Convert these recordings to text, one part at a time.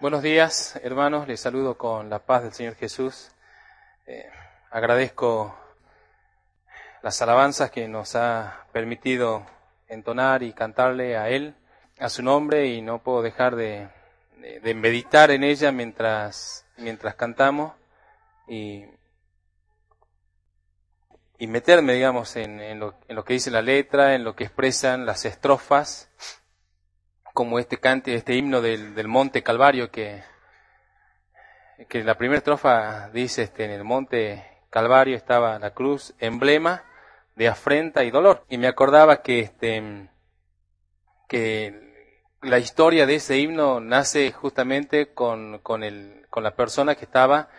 Buenos días, hermanos. Les saludo con la paz del Señor Jesús. Eh, agradezco las alabanzas que nos ha permitido entonar y cantarle a Él, a su nombre, y no puedo dejar de, meditar en ella mientras, cantamos y, meterme, digamos, en lo que dice la letra, en lo que expresan las estrofas como este cante, este himno del, del monte Calvario que, que la primera estrofa dice este, en el monte Calvario estaba la cruz, emblema de afrenta y dolor. Y me acordaba que este que la historia de ese himno nace justamente con, con, el, con la persona que estaba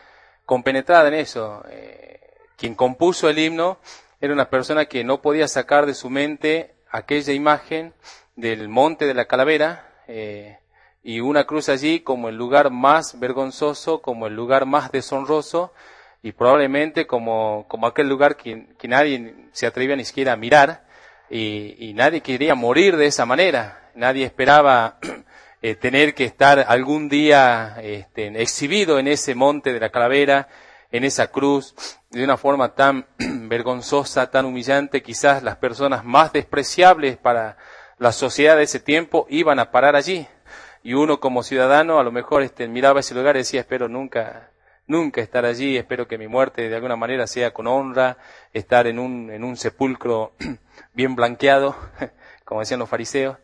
compenetrada en eso. Eh, quien compuso el himno era una persona que no podía sacar de su mente aquella imagen del monte de la calavera eh, y una cruz allí como el lugar más vergonzoso, como el lugar más deshonroso y probablemente como, como aquel lugar que, que nadie se atrevía ni siquiera a mirar y, nadie quería morir de esa manera. Nadie esperaba eh, tener que estar algún día este, exhibido en ese monte de la calavera, en esa cruz, de una forma tan vergonzosa, tan humillante, quizás las personas más despreciables para, la sociedad de ese tiempo iban a parar allí. Y uno como ciudadano a lo mejor este, miraba ese lugar y decía, espero nunca, nunca estar allí, espero que mi muerte de alguna manera sea con honra, estar en un, en un sepulcro bien blanqueado, como decían los fariseos.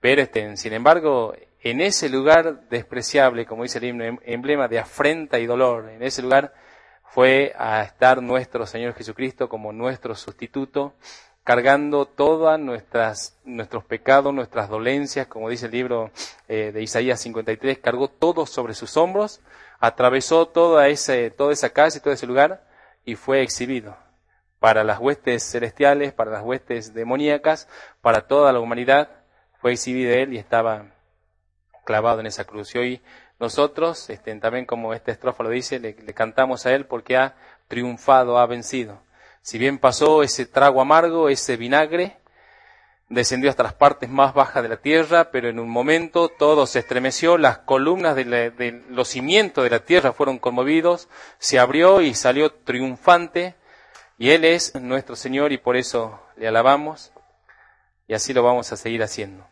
Pero este, sin embargo, en ese lugar despreciable, como dice el himno, em, emblema de afrenta y dolor, en ese lugar fue a estar nuestro Señor Jesucristo como nuestro sustituto, cargando todos nuestros pecados, nuestras dolencias, como dice el libro eh, de Isaías 53, cargó todo sobre sus hombros, atravesó toda, ese, toda esa calle, todo ese lugar y fue exhibido para las huestes celestiales, para las huestes demoníacas, para toda la humanidad, fue exhibido él y estaba clavado en esa cruz. Y hoy nosotros, este, también como esta estrofa lo dice, le cantamos a él porque ha triunfado, ha vencido. Si bien pasó ese trago amargo, ese vinagre, descendió hasta las partes más bajas de la tierra, pero en un momento todo se estremeció, las columnas de, los cimientos de la tierra fueron conmovidos, se abrió y salió triunfante, y Él es nuestro Señor y por eso le alabamos, y así lo vamos a seguir haciendo.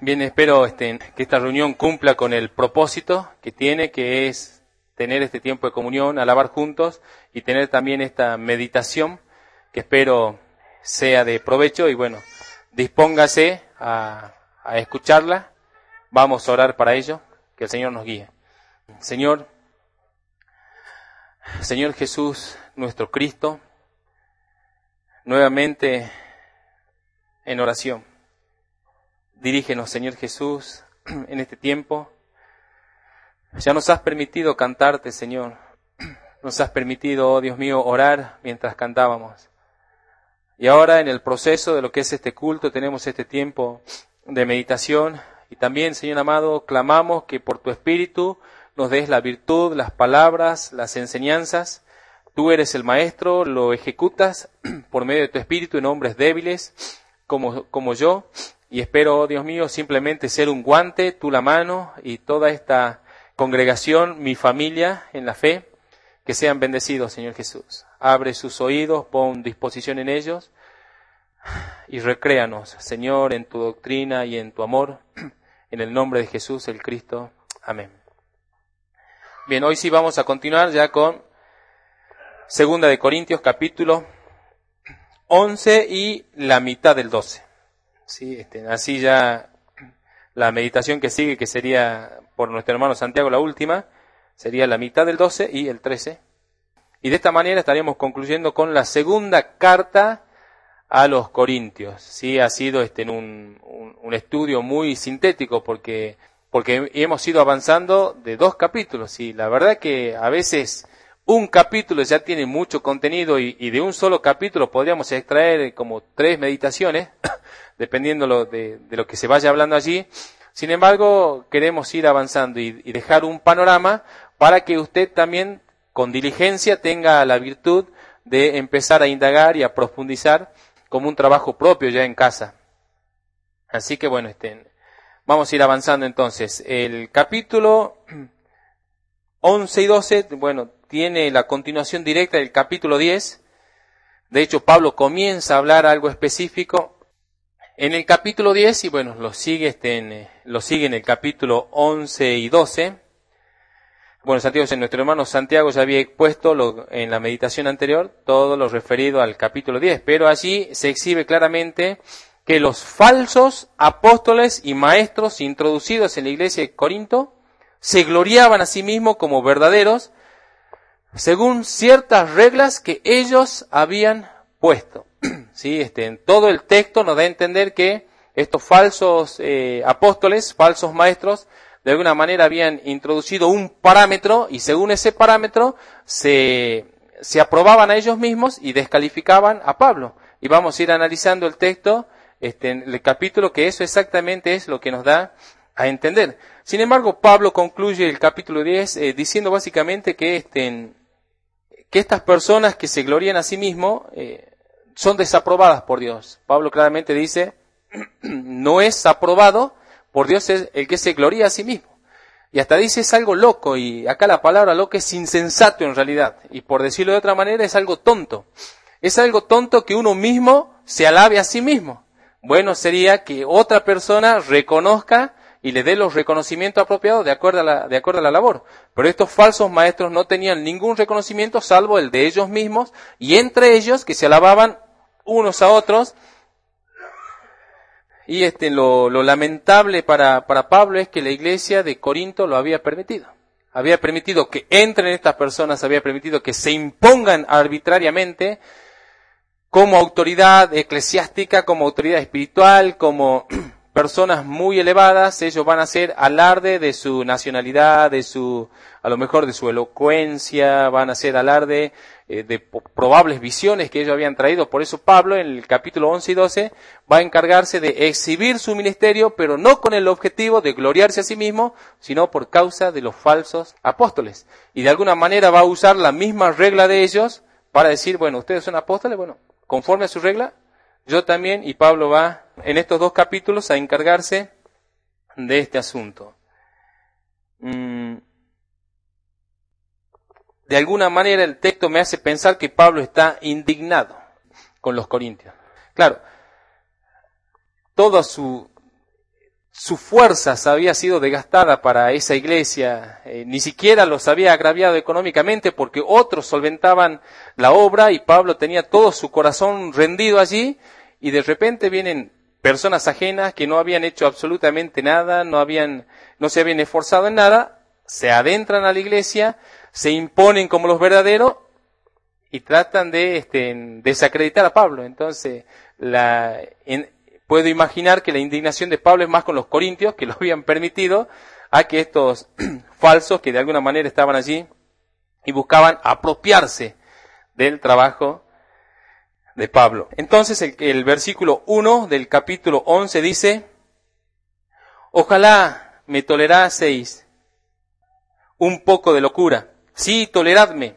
Bien, espero este, que esta reunión cumpla con el propósito que tiene, que es tener este tiempo de comunión, alabar juntos y tener también esta meditación que espero sea de provecho y bueno, dispóngase a, a escucharla. Vamos a orar para ello, que el Señor nos guíe. Señor, Señor Jesús, nuestro Cristo, nuevamente en oración. Dirígenos, Señor Jesús, en este tiempo ya nos has permitido cantarte, Señor. Nos has permitido, oh Dios mío, orar mientras cantábamos. Y ahora en el proceso de lo que es este culto tenemos este tiempo de meditación y también, Señor amado, clamamos que por tu Espíritu nos des la virtud, las palabras, las enseñanzas. Tú eres el Maestro, lo ejecutas por medio de tu Espíritu en hombres débiles como, como yo. Y espero, oh Dios mío, simplemente ser un guante, tú la mano y toda esta congregación, mi familia en la fe, que sean bendecidos, Señor Jesús. Abre sus oídos, pon disposición en ellos y recréanos, Señor, en tu doctrina y en tu amor, en el nombre de Jesús el Cristo. Amén. Bien, hoy sí vamos a continuar ya con Segunda de Corintios capítulo 11 y la mitad del 12. Sí, este, así ya la meditación que sigue, que sería por nuestro hermano Santiago la última, sería la mitad del 12 y el 13. Y de esta manera estaríamos concluyendo con la segunda carta a los Corintios. Sí, ha sido este, en un, un, estudio muy sintético porque, porque hemos ido avanzando de dos capítulos. Y la verdad que a veces un capítulo ya tiene mucho contenido y, y de un solo capítulo podríamos extraer como tres meditaciones, dependiendo de, lo que se vaya hablando allí. Sin embargo, queremos ir avanzando y, dejar un panorama para que usted también con diligencia tenga la virtud de empezar a indagar y a profundizar como un trabajo propio ya en casa. Así que bueno, este, Vamos a ir avanzando entonces. El capítulo 11 y 12, bueno, tiene la continuación directa del capítulo 10. De hecho, Pablo comienza a hablar algo específico en el capítulo 10 y bueno, lo sigue, este, en, lo sigue en el capítulo 11 y 12. Bueno, Santiago, nuestro hermano Santiago ya había expuesto en la meditación anterior todo lo referido al capítulo 10, pero allí se exhibe claramente que los falsos apóstoles y maestros introducidos en la iglesia de Corinto se gloriaban a sí mismos como verdaderos según ciertas reglas que ellos habían puesto. ¿Sí? Este, en todo el texto nos da a entender que estos falsos eh, apóstoles, falsos maestros, de alguna manera habían introducido un parámetro y según ese parámetro se, se aprobaban a ellos mismos y descalificaban a Pablo. Y vamos a ir analizando el texto, este, en el capítulo, que eso exactamente es lo que nos da a entender. Sin embargo, Pablo concluye el capítulo 10 eh, diciendo básicamente que, este, que estas personas que se glorían a sí mismos eh, son desaprobadas por Dios. Pablo claramente dice, no es aprobado por Dios es el que se gloria a sí mismo. Y hasta dice es algo loco, y acá la palabra loco es insensato en realidad, y por decirlo de otra manera es algo tonto. Es algo tonto que uno mismo se alabe a sí mismo. Bueno sería que otra persona reconozca y le dé los reconocimientos apropiados de acuerdo, a la, de acuerdo a la labor. Pero estos falsos maestros no tenían ningún reconocimiento salvo el de ellos mismos y entre ellos que se alababan unos a otros y este, lo, lo lamentable para, para Pablo es que la iglesia de Corinto lo había permitido. Había permitido que entren estas personas, había permitido que se impongan arbitrariamente como autoridad eclesiástica, como autoridad espiritual, como personas muy elevadas, ellos van a hacer alarde de su nacionalidad, de su, a lo mejor de su elocuencia, van a hacer alarde eh, de probables visiones que ellos habían traído. Por eso Pablo en el capítulo 11 y 12 va a encargarse de exhibir su ministerio, pero no con el objetivo de gloriarse a sí mismo, sino por causa de los falsos apóstoles. Y de alguna manera va a usar la misma regla de ellos para decir, bueno, ustedes son apóstoles, bueno, conforme a su regla, yo también, y Pablo va en estos dos capítulos a encargarse de este asunto. Mm. De alguna manera el texto me hace pensar que Pablo está indignado con los corintios. Claro, toda su, su fuerza había sido desgastada para esa iglesia, eh, ni siquiera los había agraviado económicamente porque otros solventaban la obra y Pablo tenía todo su corazón rendido allí y de repente vienen personas ajenas que no habían hecho absolutamente nada, no habían, no se habían esforzado en nada, se adentran a la iglesia, se imponen como los verdaderos y tratan de este, desacreditar a Pablo. Entonces, la, puedo imaginar que la indignación de Pablo es más con los corintios que lo habían permitido a que estos falsos que de alguna manera estaban allí y buscaban apropiarse del trabajo de Pablo. Entonces el, versículo 1 del capítulo 11 dice, ojalá me toleraseis un poco de locura. Sí, toleradme,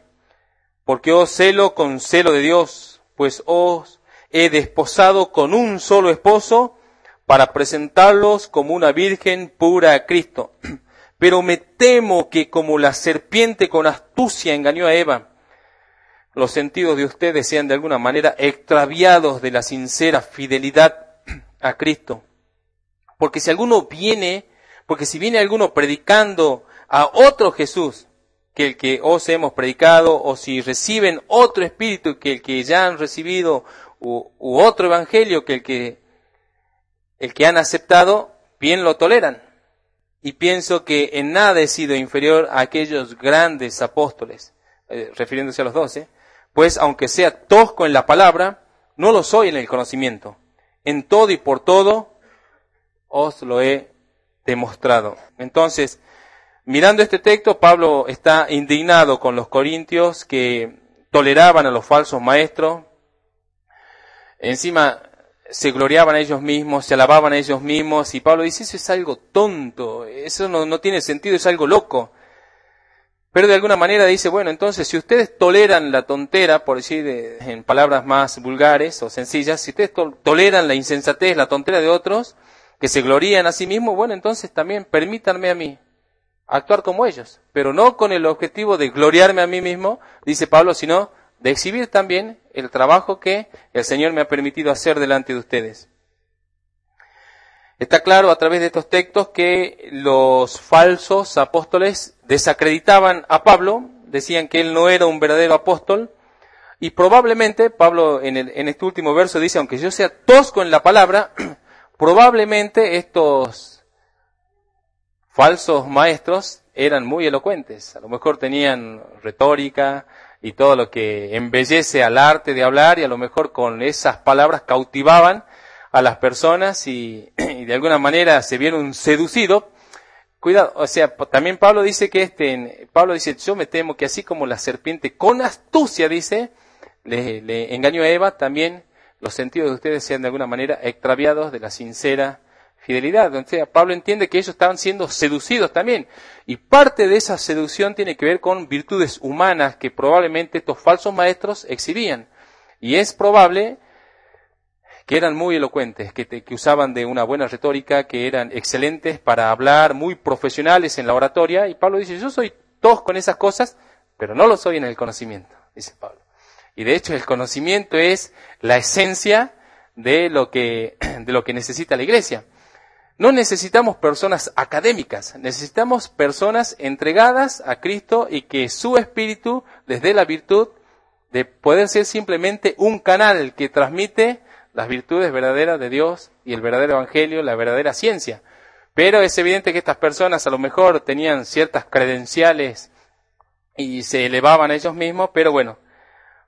porque os celo con celo de Dios, pues os he desposado con un solo esposo para presentarlos como una virgen pura a Cristo. Pero me temo que como la serpiente con astucia engañó a Eva, los sentidos de ustedes sean de alguna manera extraviados de la sincera fidelidad a Cristo. Porque si alguno viene, porque si viene alguno predicando a otro Jesús que el que os hemos predicado, o si reciben otro espíritu que el que ya han recibido, u, otro evangelio que el que, el que han aceptado, bien lo toleran. Y pienso que en nada he sido inferior a aquellos grandes apóstoles, eh, refiriéndose a los doce, pues aunque sea tosco en la palabra, no lo soy en el conocimiento. En todo y por todo os lo he demostrado. Entonces, mirando este texto, Pablo está indignado con los corintios que toleraban a los falsos maestros. Encima se gloriaban a ellos mismos, se alababan a ellos mismos, y Pablo dice, eso es algo tonto, eso no, no tiene sentido, es algo loco. Pero de alguna manera dice, bueno, entonces si ustedes toleran la tontera, por decir en palabras más vulgares o sencillas, si ustedes toleran la insensatez, la tontera de otros, que se glorían a sí mismos, bueno, entonces también permítanme a mí actuar como ellos, pero no con el objetivo de gloriarme a mí mismo, dice Pablo, sino de exhibir también el trabajo que el Señor me ha permitido hacer delante de ustedes. Está claro a través de estos textos que los falsos apóstoles desacreditaban a Pablo, decían que él no era un verdadero apóstol, y probablemente, Pablo en, en este último verso dice, aunque yo sea tosco en la palabra, probablemente estos falsos maestros eran muy elocuentes, a lo mejor tenían retórica y todo lo que embellece al arte de hablar y a lo mejor con esas palabras cautivaban a las personas y, de alguna manera se vieron seducidos. Cuidado, o sea, también Pablo dice que este, Pablo dice, yo me temo que así como la serpiente con astucia dice, le, engañó a Eva, también los sentidos de ustedes sean de alguna manera extraviados de la sincera fidelidad. O Pablo entiende que ellos estaban siendo seducidos también. Y parte de esa seducción tiene que ver con virtudes humanas que probablemente estos falsos maestros exhibían. Y es probable que eran muy elocuentes, que, usaban de una buena retórica, que eran excelentes para hablar, muy profesionales en la oratoria. Y Pablo dice, yo soy tosco en esas cosas, pero no lo soy en el conocimiento, dice Pablo. Y de hecho el conocimiento es la esencia de lo que necesita la iglesia. No necesitamos personas académicas, necesitamos personas entregadas a Cristo y que su espíritu les dé la virtud de poder ser simplemente un canal que transmite las virtudes verdaderas de Dios y el verdadero evangelio, la verdadera ciencia. Pero es evidente que estas personas a lo mejor tenían ciertas credenciales y se elevaban a ellos mismos, pero bueno,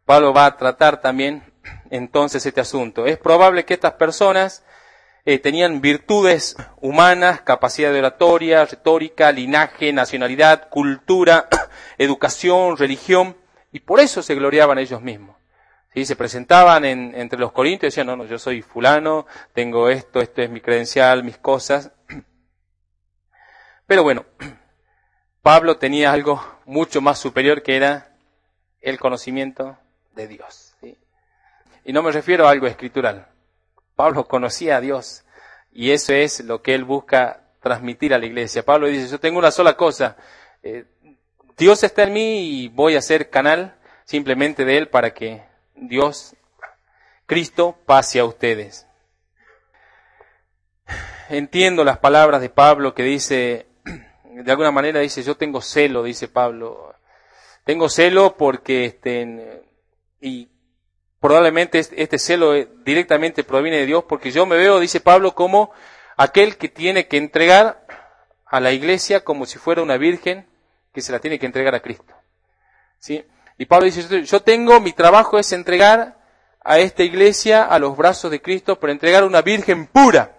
Pablo va a tratar también entonces este asunto. Es probable que estas personas eh, tenían virtudes humanas, capacidad de oratoria, retórica, linaje, nacionalidad, cultura, educación, religión, y por eso se gloriaban ellos mismos. Se presentaban entre los corintios y decían, no, no, yo soy fulano, tengo esto, esto es mi credencial, mis cosas. Pero bueno, Pablo tenía algo mucho más superior que era el conocimiento de Dios. Y no me refiero a algo escritural. Pablo conocía a Dios y eso es lo que él busca transmitir a la iglesia. Pablo dice, yo tengo una sola cosa, eh, Dios está en mí y voy a ser canal simplemente de Él para que Dios, Cristo, pase a ustedes. Entiendo las palabras de Pablo que dice, de alguna manera dice, yo tengo celo, dice Pablo. Tengo celo porque este, y probablemente este celo directamente proviene de Dios, porque yo me veo, dice Pablo, como aquel que tiene que entregar a la iglesia como si fuera una virgen que se la tiene que entregar a Cristo. ¿Sí? Y Pablo dice, yo tengo, mi trabajo es entregar a esta iglesia a los brazos de Cristo, pero entregar una virgen pura.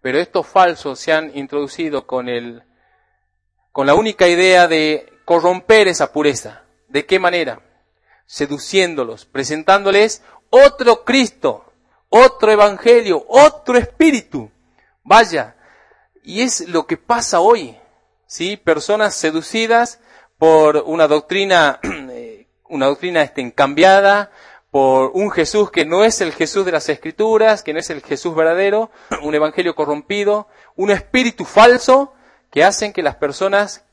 Pero estos falsos se han introducido con el, con la única idea de corromper esa pureza. ¿De qué manera? Seduciéndolos, presentándoles otro Cristo, otro Evangelio, otro Espíritu. Vaya, y es lo que pasa hoy, ¿sí? Personas seducidas por una doctrina, eh, una doctrina este, cambiada, por un Jesús que no es el Jesús de las Escrituras, que no es el Jesús verdadero, un Evangelio corrompido, un espíritu falso, que hacen que las personas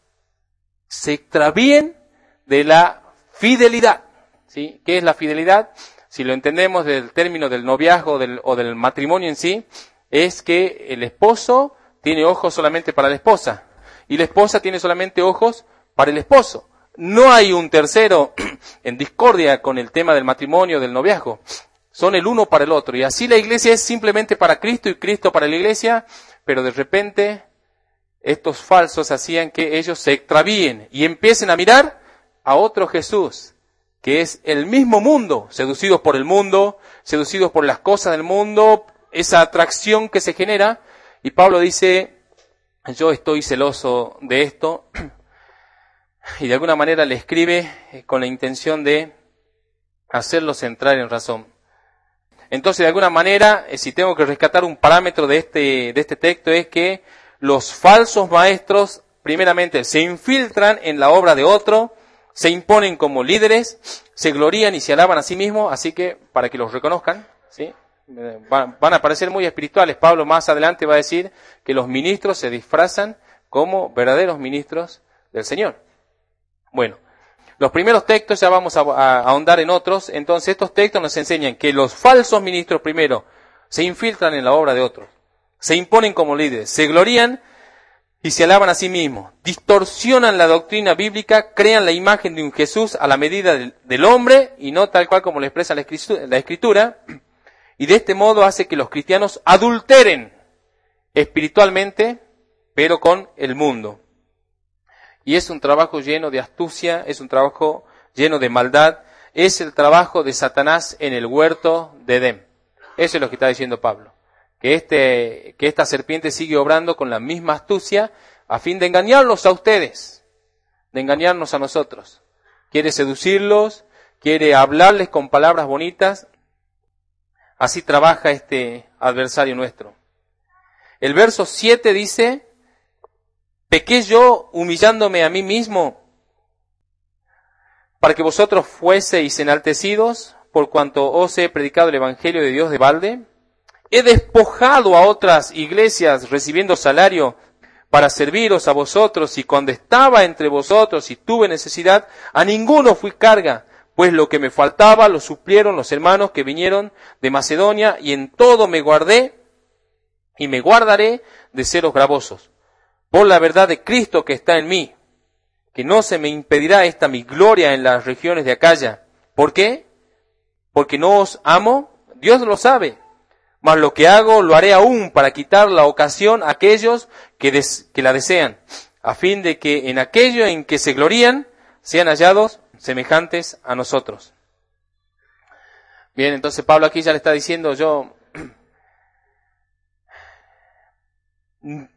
se extravíen de la fidelidad. ¿Sí? ¿Qué es la fidelidad? Si lo entendemos del término del noviazgo o del matrimonio en sí, es que el esposo tiene ojos solamente para la esposa y la esposa tiene solamente ojos para el esposo. No hay un tercero en discordia con el tema del matrimonio, del noviazgo. Son el uno para el otro. Y así la iglesia es simplemente para Cristo y Cristo para la iglesia, pero de repente estos falsos hacían que ellos se extravíen y empiecen a mirar a otro Jesús, que es el mismo mundo, seducidos por el mundo, seducidos por las cosas del mundo, esa atracción que se genera. Y Pablo dice, yo estoy celoso de esto, y de alguna manera le escribe eh, con la intención de hacerlos entrar en razón. Entonces, de alguna manera, eh, si tengo que rescatar un parámetro de este, de este texto, es que los falsos maestros, primeramente, se infiltran en la obra de otro, se imponen como líderes, se glorían y se alaban a sí mismos, así que para que los reconozcan, ¿sí? van a parecer muy espirituales. Pablo más adelante va a decir que los ministros se disfrazan como verdaderos ministros del Señor. Bueno, los primeros textos ya vamos a, ahondar en otros, entonces estos textos nos enseñan que los falsos ministros primero se infiltran en la obra de otros, se imponen como líderes, se glorían y se alaban a sí mismos, distorsionan la doctrina bíblica, crean la imagen de un Jesús a la medida del, hombre y no tal cual como lo expresa la escritura, y de este modo hace que los cristianos adulteren espiritualmente, pero con el mundo. Y es un trabajo lleno de astucia, es un trabajo lleno de maldad, es el trabajo de Satanás en el huerto de Edén. Eso es lo que está diciendo Pablo que, este, que esta serpiente sigue obrando con la misma astucia a fin de engañarlos a ustedes, de engañarnos a nosotros. Quiere seducirlos, quiere hablarles con palabras bonitas. Así trabaja este adversario nuestro. El verso 7 dice, pequé yo humillándome a mí mismo para que vosotros fueseis enaltecidos por cuanto os he predicado el Evangelio de Dios de balde. He despojado a otras iglesias recibiendo salario para serviros a vosotros y cuando estaba entre vosotros y tuve necesidad, a ninguno fui carga, pues lo que me faltaba lo suplieron los hermanos que vinieron de Macedonia y en todo me guardé y me guardaré de seros gravosos. Por la verdad de Cristo que está en mí, que no se me impedirá esta mi gloria en las regiones de Acaya. ¿Por qué? Porque no os amo, Dios lo sabe mas lo que hago lo haré aún para quitar la ocasión a aquellos que, que la desean, a fin de que en aquello en que se glorían sean hallados semejantes a nosotros. Bien, entonces Pablo aquí ya le está diciendo, yo,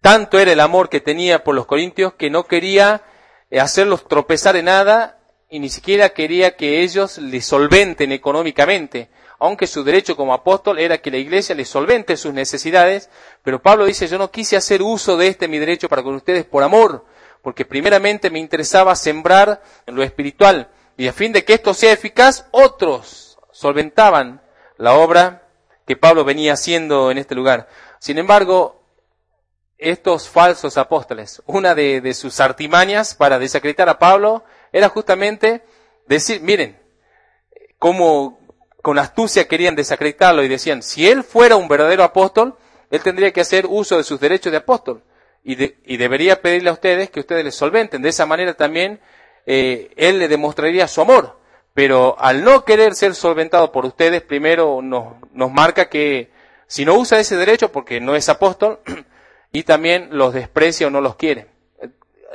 tanto era el amor que tenía por los corintios que no quería eh, hacerlos tropezar en nada y ni siquiera quería que ellos le solventen económicamente aunque su derecho como apóstol era que la iglesia le solvente sus necesidades, pero Pablo dice, yo no quise hacer uso de este mi derecho para con ustedes por amor, porque primeramente me interesaba sembrar en lo espiritual, y a fin de que esto sea eficaz, otros solventaban la obra que Pablo venía haciendo en este lugar. Sin embargo, estos falsos apóstoles, una de, de sus artimañas para desacreditar a Pablo era justamente decir, miren, cómo con astucia querían desacreditarlo y decían, si él fuera un verdadero apóstol, él tendría que hacer uso de sus derechos de apóstol y, debería pedirle a ustedes que ustedes le solventen. De esa manera también eh, él le demostraría su amor. Pero al no querer ser solventado por ustedes, primero nos, nos marca que si no usa ese derecho porque no es apóstol y también los desprecia o no los quiere.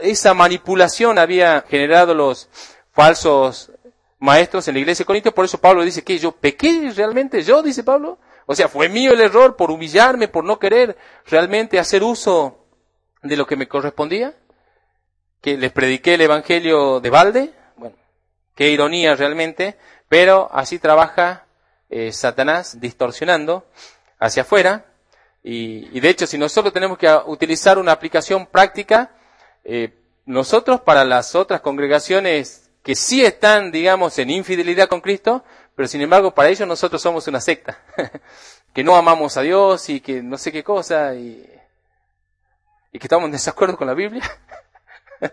Esa manipulación había generado los falsos maestros en la iglesia de Corintios, por eso Pablo dice que yo pequé realmente, yo, dice Pablo. O sea, fue mío el error por humillarme, por no querer realmente hacer uso de lo que me correspondía, que les prediqué el evangelio de balde. Bueno, qué ironía realmente, pero así trabaja eh, Satanás distorsionando hacia afuera. Y, de hecho, si nosotros tenemos que utilizar una aplicación práctica, eh, nosotros para las otras congregaciones que sí están, digamos, en infidelidad con Cristo, pero sin embargo para ellos nosotros somos una secta, que no amamos a Dios y que no sé qué cosa y, que estamos en desacuerdo con la Biblia.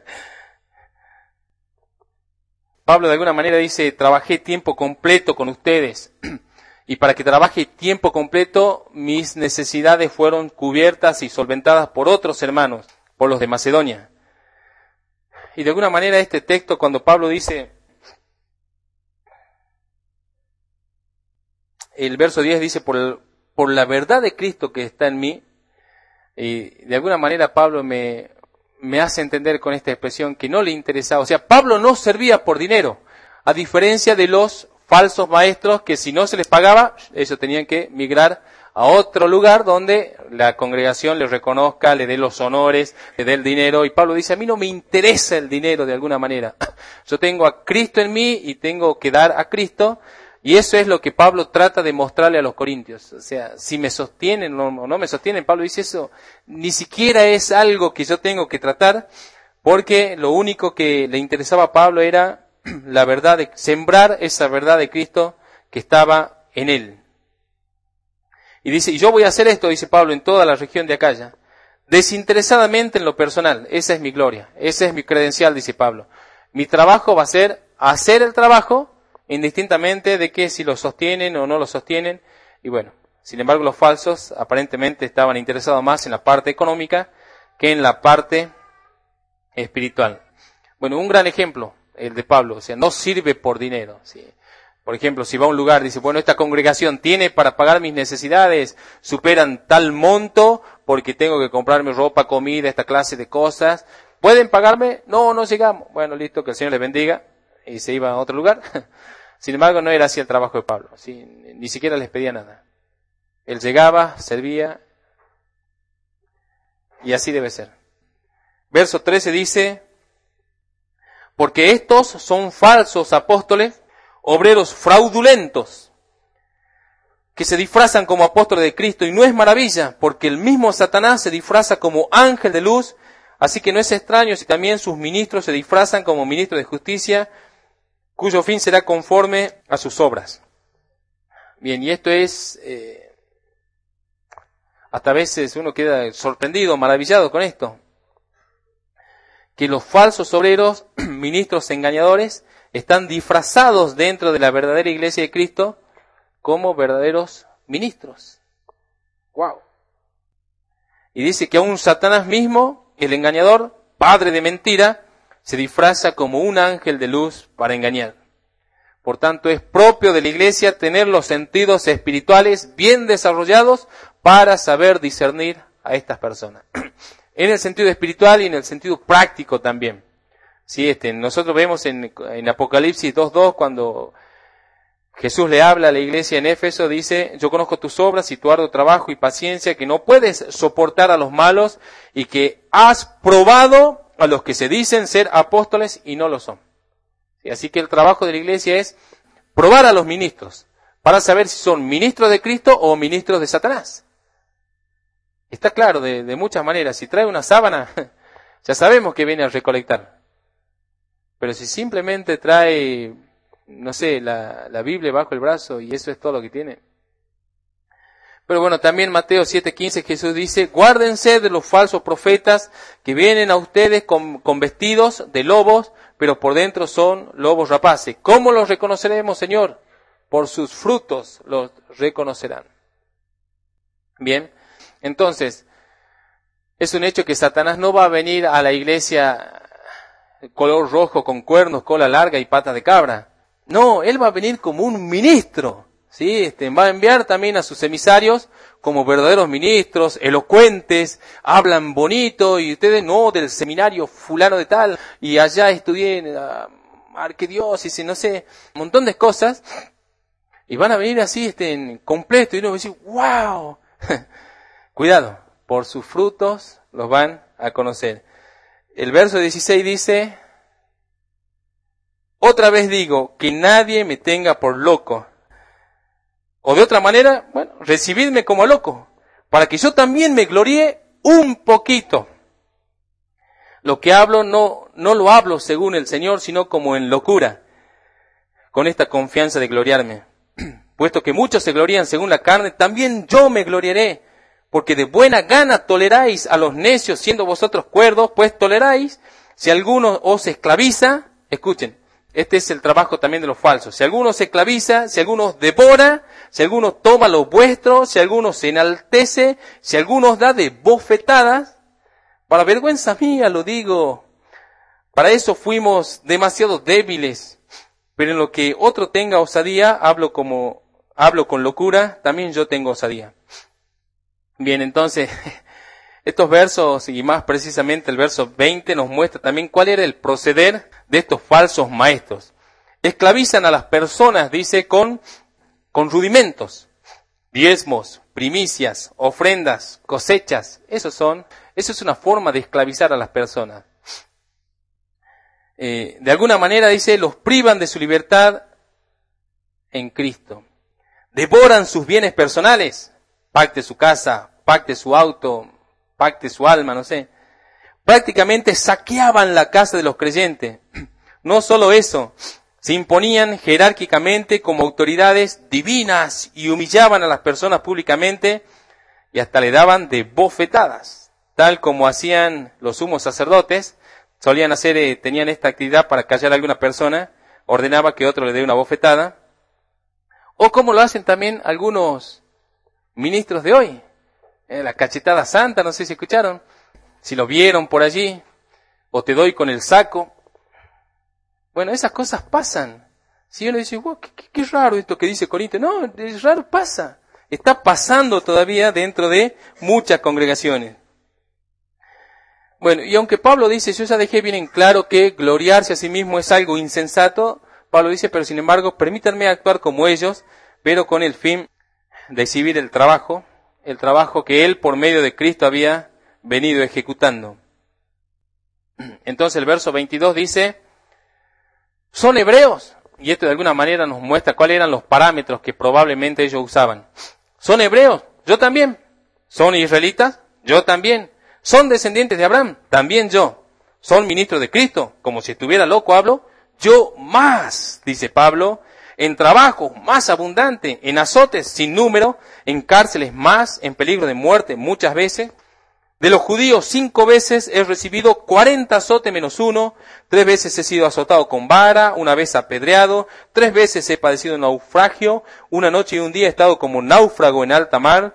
Pablo de alguna manera dice, trabajé tiempo completo con ustedes y para que trabaje tiempo completo mis necesidades fueron cubiertas y solventadas por otros hermanos, por los de Macedonia y de alguna manera este texto cuando Pablo dice, el verso 10 dice, por, por la verdad de Cristo que está en mí, y de alguna manera Pablo me, me hace entender con esta expresión que no le interesaba, o sea, Pablo no servía por dinero, a diferencia de los falsos maestros que si no se les pagaba, ellos tenían que migrar a otro lugar donde la congregación le reconozca, le dé los honores, le dé el dinero. Y Pablo dice, a mí no me interesa el dinero de alguna manera. Yo tengo a Cristo en mí y tengo que dar a Cristo. Y eso es lo que Pablo trata de mostrarle a los corintios. O sea, si me sostienen o no me sostienen, Pablo dice eso, ni siquiera es algo que yo tengo que tratar, porque lo único que le interesaba a Pablo era la verdad de, sembrar esa verdad de Cristo que estaba en él. Y dice, y yo voy a hacer esto, dice Pablo, en toda la región de Acaya, desinteresadamente en lo personal. Esa es mi gloria, ese es mi credencial, dice Pablo. Mi trabajo va a ser hacer el trabajo, indistintamente de que si lo sostienen o no lo sostienen. Y bueno, sin embargo, los falsos aparentemente estaban interesados más en la parte económica que en la parte espiritual. Bueno, un gran ejemplo, el de Pablo, o sea, no sirve por dinero. ¿sí? Por ejemplo, si va a un lugar, dice, bueno, esta congregación tiene para pagar mis necesidades, superan tal monto porque tengo que comprarme ropa, comida, esta clase de cosas. ¿Pueden pagarme? No, no llegamos. Bueno, listo, que el Señor les bendiga. Y se iba a otro lugar. Sin embargo, no era así el trabajo de Pablo. Ni siquiera les pedía nada. Él llegaba, servía, y así debe ser. Verso 13 dice, porque estos son falsos apóstoles obreros fraudulentos que se disfrazan como apóstoles de Cristo y no es maravilla porque el mismo Satanás se disfraza como ángel de luz, así que no es extraño si también sus ministros se disfrazan como ministros de justicia, cuyo fin será conforme a sus obras. Bien, y esto es, eh, hasta a veces uno queda sorprendido, maravillado con esto, que los falsos obreros, ministros engañadores, están disfrazados dentro de la verdadera iglesia de Cristo como verdaderos ministros. Wow. Y dice que aún Satanás mismo, el engañador, padre de mentira, se disfraza como un ángel de luz para engañar. Por tanto, es propio de la iglesia tener los sentidos espirituales bien desarrollados para saber discernir a estas personas. En el sentido espiritual y en el sentido práctico también. Sí, este, nosotros vemos en, Apocalipsis 2.2 cuando Jesús le habla a la iglesia en Éfeso, dice, yo conozco tus obras y tu arduo trabajo y paciencia, que no puedes soportar a los malos y que has probado a los que se dicen ser apóstoles y no lo son. así que el trabajo de la iglesia es probar a los ministros para saber si son ministros de Cristo o ministros de Satanás. Está claro de muchas maneras. Si trae una sábana, ya sabemos que viene a recolectar. Pero si simplemente trae, no sé, la, Biblia bajo el brazo y eso es todo lo que tiene. Pero bueno, también Mateo 7:15 Jesús dice, guárdense de los falsos profetas que vienen a ustedes con, con, vestidos de lobos, pero por dentro son lobos rapaces. ¿Cómo los reconoceremos, Señor? Por sus frutos los reconocerán. Bien, entonces, es un hecho que Satanás no va a venir a la iglesia color rojo con cuernos, cola larga y patas de cabra. No, él va a venir como un ministro, ¿sí? Este, va a enviar también a sus emisarios como verdaderos ministros, elocuentes, hablan bonito y ustedes no del seminario fulano de tal y allá estudié en la arquidiócesis, no sé, un montón de cosas y van a venir así este, en completo y uno va a decir, wow, cuidado, por sus frutos los van a conocer. El verso 16 dice, otra vez digo, que nadie me tenga por loco. O de otra manera, bueno, recibidme como loco, para que yo también me gloríe un poquito. Lo que hablo no, no lo hablo según el Señor, sino como en locura, con esta confianza de gloriarme. Puesto que muchos se glorían según la carne, también yo me gloriaré porque de buena gana toleráis a los necios siendo vosotros cuerdos, pues toleráis. Si alguno os esclaviza, escuchen, este es el trabajo también de los falsos. Si alguno se esclaviza, si alguno devora, si alguno toma lo vuestro, si alguno se enaltece, si alguno os da de bofetadas, para vergüenza mía lo digo. Para eso fuimos demasiado débiles. Pero en lo que otro tenga osadía, hablo como, hablo con locura, también yo tengo osadía. Bien, entonces, estos versos, y más precisamente el verso 20, nos muestra también cuál era el proceder de estos falsos maestros. Esclavizan a las personas, dice, con, con rudimentos, diezmos, primicias, ofrendas, cosechas. Eso son, eso es una forma de esclavizar a las personas. Eh, de alguna manera, dice, los privan de su libertad en Cristo. Devoran sus bienes personales, pacte su casa, pacte su auto, pacte su alma, no sé. Prácticamente saqueaban la casa de los creyentes. No solo eso, Se imponían jerárquicamente como autoridades divinas y humillaban a las personas públicamente y hasta le daban de bofetadas, tal como hacían los sumos sacerdotes, solían hacer, eh, tenían esta actividad para callar a alguna persona, ordenaba que otro le dé una bofetada, o como lo hacen también algunos ministros de hoy, eh, la cachetada santa, no sé si escucharon, si lo vieron por allí, o te doy con el saco, bueno, esas cosas pasan. Si uno dice, wow, qué, raro esto que dice Corinto. No, es raro, pasa. Está pasando todavía dentro de muchas congregaciones. Bueno, y aunque Pablo dice, yo ya dejé bien en claro que gloriarse a sí mismo es algo insensato, Pablo dice, pero sin embargo, permítanme actuar como ellos, pero con el fin de exhibir el trabajo, el trabajo que él por medio de Cristo había venido ejecutando. Entonces el verso 22 dice, son hebreos. Y esto de alguna manera nos muestra cuáles eran los parámetros que probablemente ellos usaban. Son hebreos, yo también. Son israelitas, yo también. Son descendientes de Abraham, también yo. Son ministros de Cristo, como si estuviera loco hablo. Yo más, dice Pablo, en trabajo más abundante, en azotes sin número, en cárceles más, en peligro de muerte muchas veces, de los judíos cinco veces he recibido cuarenta azotes menos uno, tres veces he sido azotado con vara, una vez apedreado, tres veces he padecido naufragio, una noche y un día he estado como náufrago en alta mar,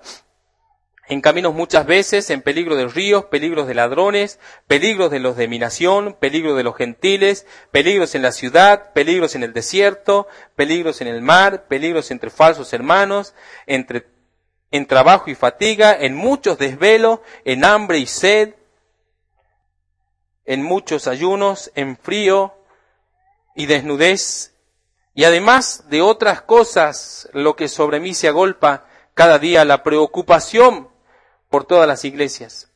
en caminos muchas veces, en peligro de ríos, peligros de ladrones, peligros de los de mi nación, peligros de los gentiles, peligros en la ciudad, peligros en el desierto, peligros en el mar, peligros entre falsos hermanos, entre en trabajo y fatiga, en muchos desvelos, en hambre y sed, en muchos ayunos, en frío y desnudez, y además de otras cosas, lo que sobre mí se agolpa cada día, la preocupación por todas las iglesias.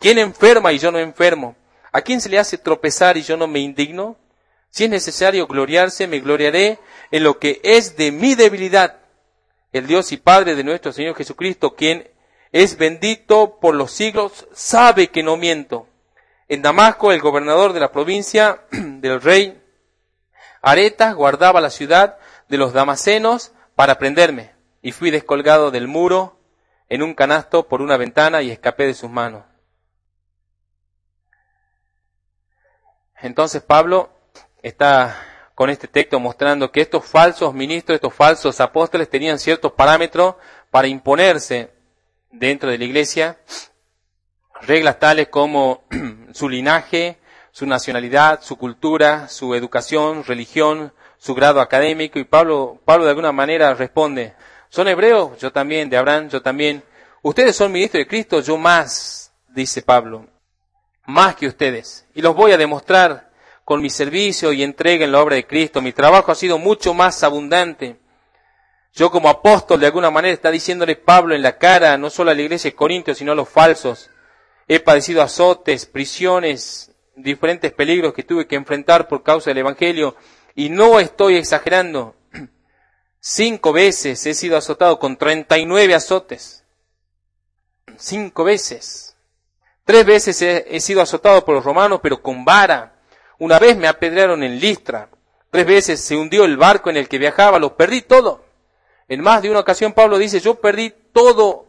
¿Quién enferma y yo no enfermo? ¿A quién se le hace tropezar y yo no me indigno? Si es necesario gloriarse, me gloriaré en lo que es de mi debilidad el Dios y Padre de nuestro Señor Jesucristo, quien es bendito por los siglos, sabe que no miento. En Damasco, el gobernador de la provincia del rey Aretas guardaba la ciudad de los damasenos para prenderme, y fui descolgado del muro en un canasto por una ventana y escapé de sus manos. Entonces Pablo está con este texto mostrando que estos falsos ministros, estos falsos apóstoles tenían ciertos parámetros para imponerse dentro de la iglesia, reglas tales como su linaje, su nacionalidad, su cultura, su educación, religión, su grado académico, y Pablo, Pablo de alguna manera responde, ¿son hebreos? Yo también, de Abraham, yo también. Ustedes son ministros de Cristo, yo más, dice Pablo, más que ustedes. Y los voy a demostrar con mi servicio y entrega en la obra de Cristo. Mi trabajo ha sido mucho más abundante. Yo como apóstol de alguna manera está diciéndole Pablo en la cara, no solo a la iglesia de Corintios, sino a los falsos. He padecido azotes, prisiones, diferentes peligros que tuve que enfrentar por causa del Evangelio. Y no estoy exagerando. Cinco veces he sido azotado con treinta y nueve azotes. Cinco veces. Tres veces he, sido azotado por los romanos, pero con vara. Una vez me apedrearon en Listra. Tres veces se hundió el barco en el que viajaba. Lo perdí todo. En más de una ocasión Pablo dice, yo perdí todo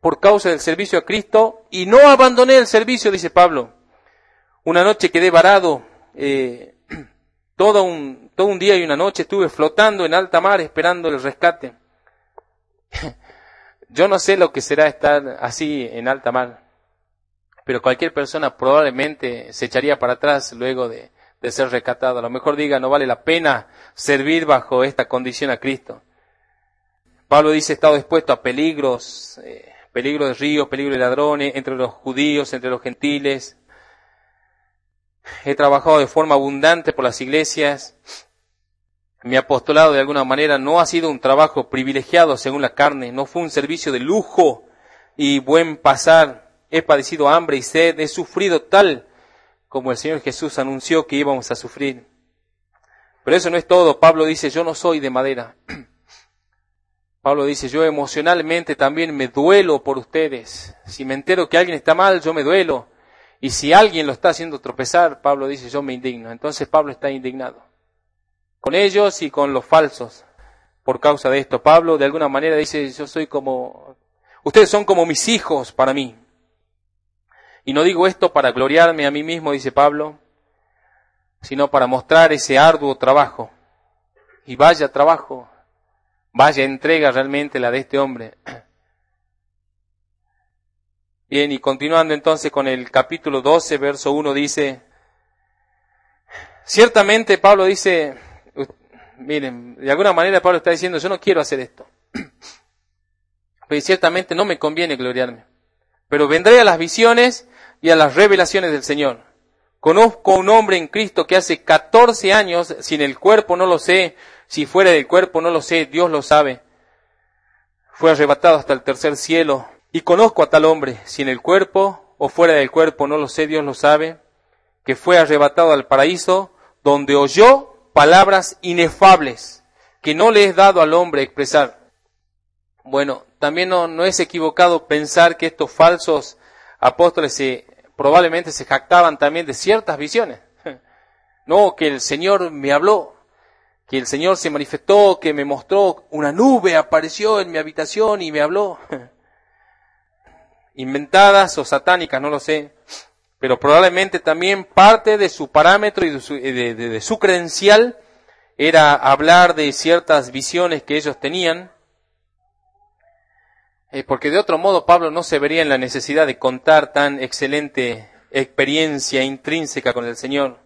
por causa del servicio a Cristo y no abandoné el servicio, dice Pablo. Una noche quedé varado, eh, todo, un, todo un día y una noche estuve flotando en alta mar esperando el rescate. Yo no sé lo que será estar así en alta mar pero cualquier persona probablemente se echaría para atrás luego de, ser recatado. A lo mejor diga, no vale la pena servir bajo esta condición a Cristo. Pablo dice, he estado expuesto a peligros, eh, peligro de ríos, peligro de ladrones, entre los judíos, entre los gentiles. He trabajado de forma abundante por las iglesias. Mi apostolado de alguna manera no ha sido un trabajo privilegiado según la carne, no fue un servicio de lujo y buen pasar he padecido hambre y sed, he sufrido tal como el Señor Jesús anunció que íbamos a sufrir. Pero eso no es todo. Pablo dice, yo no soy de madera. Pablo dice, yo emocionalmente también me duelo por ustedes. Si me entero que alguien está mal, yo me duelo. Y si alguien lo está haciendo tropezar, Pablo dice, yo me indigno. Entonces Pablo está indignado. con ellos y con los falsos. Por causa de esto, Pablo de alguna manera dice, yo soy como, ustedes son como mis hijos para mí. Y no digo esto para gloriarme a mí mismo, dice Pablo, sino para mostrar ese arduo trabajo. Y vaya trabajo, vaya entrega realmente la de este hombre. Bien, y continuando entonces con el capítulo 12, verso 1 dice, ciertamente Pablo dice, miren, de alguna manera Pablo está diciendo, yo no quiero hacer esto. Pues ciertamente no me conviene gloriarme. Pero vendré a las visiones y a las revelaciones del Señor. Conozco a un hombre en Cristo que hace 14 años, sin el cuerpo no lo sé, si fuera del cuerpo no lo sé, Dios lo sabe. Fue arrebatado hasta el tercer cielo. Y conozco a tal hombre, sin el cuerpo o fuera del cuerpo no lo sé, Dios lo sabe, que fue arrebatado al paraíso, donde oyó palabras inefables que no le es dado al hombre expresar. Bueno, también no, es equivocado pensar que estos falsos apóstoles probablemente se jactaban también de ciertas visiones. No, que el Señor me habló, que el Señor se manifestó, que me mostró una nube, apareció en mi habitación y me habló. Inventadas o satánicas, no lo sé pero probablemente también parte de su parámetro y de su, credencial era hablar de ciertas visiones que ellos tenían, eh, porque de otro modo Pablo no se vería en la necesidad de contar tan excelente experiencia intrínseca con el Señor,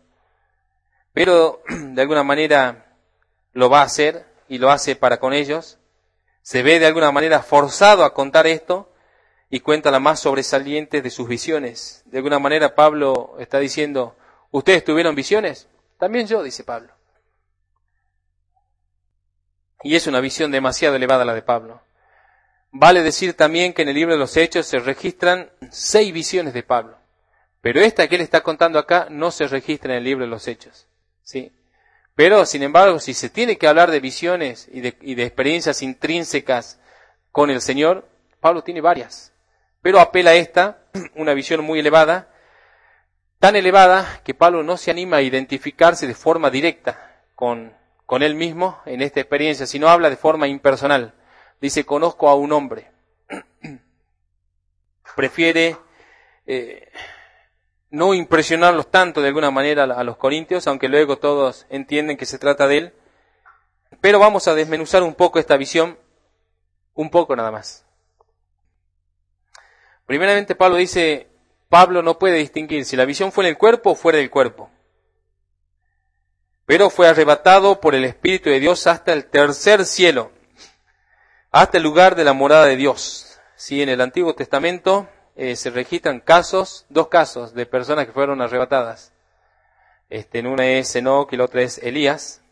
pero de alguna manera lo va a hacer y lo hace para con ellos, se ve de alguna manera forzado a contar esto, y cuenta la más sobresaliente de sus visiones. De alguna manera Pablo está diciendo, ¿ustedes tuvieron visiones? También yo, dice Pablo. Y es una visión demasiado elevada la de Pablo. Vale decir también que en el libro de los Hechos se registran seis visiones de Pablo. Pero esta que él está contando acá no se registra en el libro de los Hechos. ¿sí? Pero, sin embargo, si se tiene que hablar de visiones y de, y de experiencias intrínsecas con el Señor, Pablo tiene varias. Pero apela a esta, una visión muy elevada, tan elevada que Pablo no se anima a identificarse de forma directa con, con él mismo en esta experiencia, sino habla de forma impersonal. Dice, conozco a un hombre. Prefiere eh, no impresionarlos tanto de alguna manera a los corintios, aunque luego todos entienden que se trata de él. Pero vamos a desmenuzar un poco esta visión, un poco nada más. Primeramente Pablo dice, Pablo no puede distinguir si la visión fue en el cuerpo o fuera del cuerpo. Pero fue arrebatado por el Espíritu de Dios hasta el tercer cielo, hasta el lugar de la morada de Dios. Si en el Antiguo Testamento eh, se registran casos, dos casos de personas que fueron arrebatadas. Este, en una es Enoch y la otra es Elías.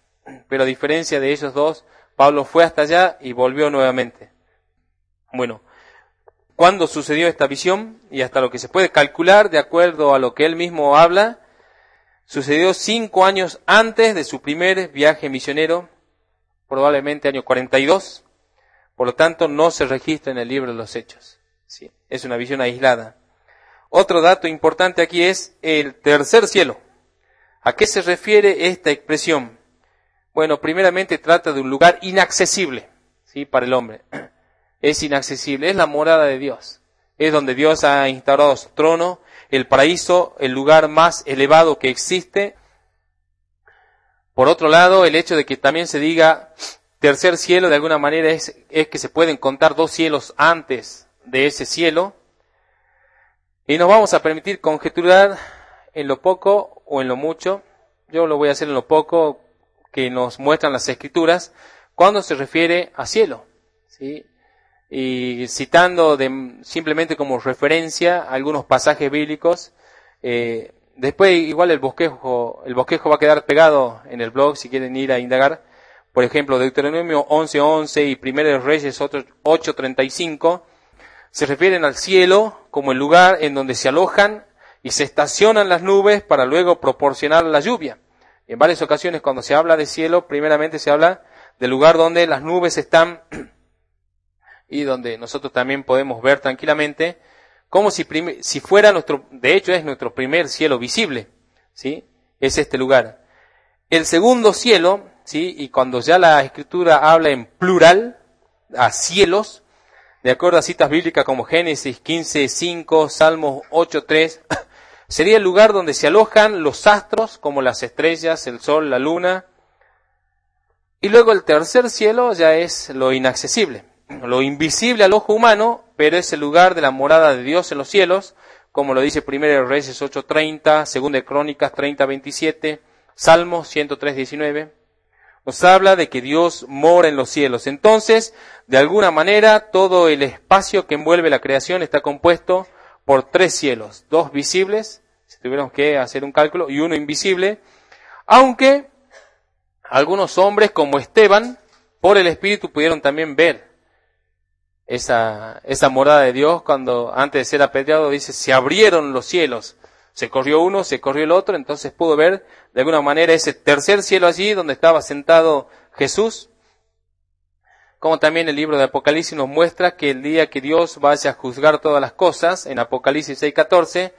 Pero a diferencia de ellos dos, Pablo fue hasta allá y volvió nuevamente. Bueno, cuándo sucedió esta visión y hasta lo que se puede calcular de acuerdo a lo que él mismo habla, sucedió cinco años antes de su primer viaje misionero, probablemente año 42, por lo tanto no se registra en el libro de los hechos. Es una visión aislada. Otro dato importante aquí es el tercer cielo. ¿A qué se refiere esta expresión? Bueno, primeramente trata de un lugar inaccesible, ¿sí? Para el hombre es inaccesible, es la morada de Dios. Es donde Dios ha instaurado su trono, el paraíso, el lugar más elevado que existe. Por otro lado, el hecho de que también se diga tercer cielo, de alguna manera es, es que se pueden contar dos cielos antes de ese cielo. Y nos vamos a permitir conjeturar en lo poco o en lo mucho. Yo lo voy a hacer en lo poco que nos muestran las escrituras cuando se refiere a cielo. ¿sí? Y citando de, simplemente como referencia algunos pasajes bíblicos. Eh, después igual el bosquejo, el bosquejo va a quedar pegado en el blog si quieren ir a indagar. Por ejemplo, Deuteronomio 11.11 y Primero de Reyes 8.35 se refieren al cielo como el lugar en donde se alojan y se estacionan las nubes para luego proporcionar la lluvia. En varias ocasiones cuando se habla de cielo, primeramente se habla del lugar donde las nubes están y donde nosotros también podemos ver tranquilamente, como si, si fuera nuestro, de hecho es nuestro primer cielo visible, ¿sí? Es este lugar. El segundo cielo ¿sí? Y cuando ya la escritura habla en plural, a cielos, de acuerdo a citas bíblicas como Génesis 15, 5, Salmos 8, 3, sería el lugar donde se alojan los astros, como las estrellas, el sol, la luna. Y luego el tercer cielo ya es lo inaccesible, lo invisible al ojo humano, pero es el lugar de la morada de Dios en los cielos, como lo dice 1 Reyes 8.30, 2 de Crónicas 30.27, Salmos 103.19. Nos habla de que Dios mora en los cielos. Entonces, de alguna manera, todo el espacio que envuelve la creación está compuesto por tres cielos, dos visibles, si tuviéramos que hacer un cálculo, y uno invisible, aunque algunos hombres como Esteban, por el Espíritu, pudieron también ver esa, esa morada de Dios cuando antes de ser apedreado dice, se abrieron los cielos. Se corrió uno, se corrió el otro, entonces pudo ver de alguna manera ese tercer cielo allí donde estaba sentado Jesús. Como también el libro de Apocalipsis nos muestra que el día que Dios vaya a juzgar todas las cosas, en Apocalipsis 6:14,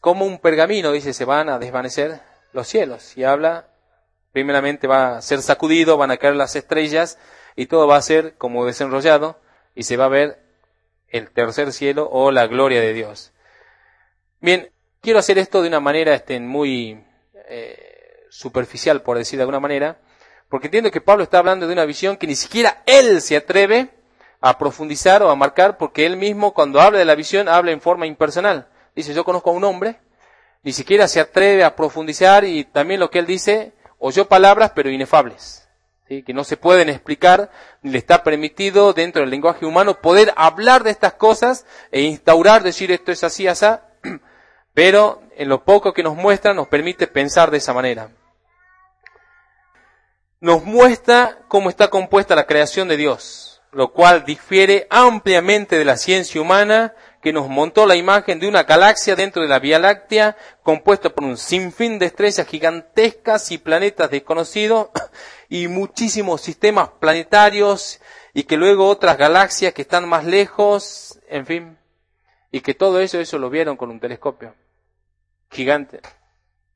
como un pergamino, dice, se van a desvanecer los cielos. Y habla, primeramente va a ser sacudido, van a caer las estrellas y todo va a ser como desenrollado y se va a ver el tercer cielo o la gloria de Dios. Bien, quiero hacer esto de una manera este, muy eh, superficial, por decir de alguna manera, porque entiendo que Pablo está hablando de una visión que ni siquiera él se atreve a profundizar o a marcar, porque él mismo cuando habla de la visión habla en forma impersonal. Dice, yo conozco a un hombre, ni siquiera se atreve a profundizar y también lo que él dice, oyó palabras pero inefables que no se pueden explicar, ni le está permitido dentro del lenguaje humano poder hablar de estas cosas e instaurar, decir esto es así, así, pero en lo poco que nos muestra nos permite pensar de esa manera. Nos muestra cómo está compuesta la creación de Dios, lo cual difiere ampliamente de la ciencia humana que nos montó la imagen de una galaxia dentro de la Vía Láctea, compuesta por un sinfín de estrellas gigantescas y planetas desconocidos, y muchísimos sistemas planetarios, y que luego otras galaxias que están más lejos, en fin, y que todo eso, eso lo vieron con un telescopio gigante,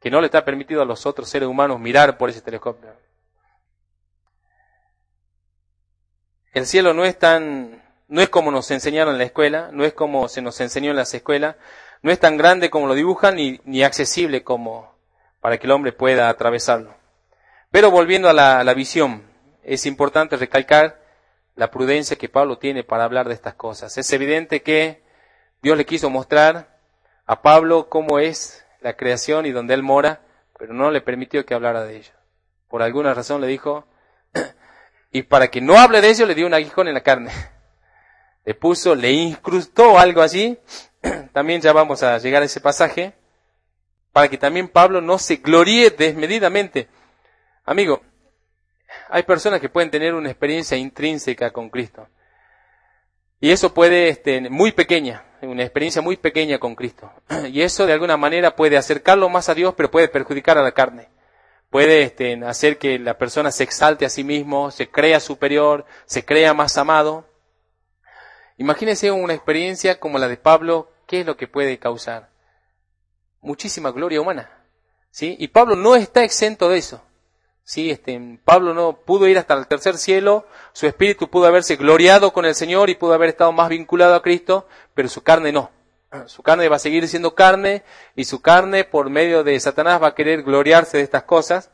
que no le está permitido a los otros seres humanos mirar por ese telescopio. El cielo no es tan no es como nos enseñaron en la escuela, no es como se nos enseñó en las escuelas, no es tan grande como lo dibujan ni, ni accesible como para que el hombre pueda atravesarlo. Pero volviendo a la, visión, es importante recalcar la prudencia que Pablo tiene para hablar de estas cosas. Es evidente que Dios le quiso mostrar a Pablo cómo es la creación y donde él mora, pero no le permitió que hablara de ello. Por alguna razón le dijo, y para que no hable de ello le dio un aguijón en la carne le puso, le incrustó algo allí, también ya vamos a llegar a ese pasaje, para que también Pablo no se gloríe desmedidamente. Amigo, hay personas que pueden tener una experiencia intrínseca con Cristo. Y eso puede, este, muy pequeña, una experiencia muy pequeña con Cristo. Y eso de alguna manera puede acercarlo más a Dios, pero puede perjudicar a la carne. Puede este, hacer que la persona se exalte a sí mismo, se crea superior, se crea más amado. Imagínense una experiencia como la de Pablo, ¿qué es lo que puede causar? Muchísima gloria humana. ¿Sí? Y Pablo no está exento de eso. ¿Sí? Este, Pablo no pudo ir hasta el tercer cielo, su espíritu pudo haberse gloriado con el Señor y pudo haber estado más vinculado a Cristo, pero su carne no. Su carne va a seguir siendo carne y su carne por medio de Satanás va a querer gloriarse de estas cosas.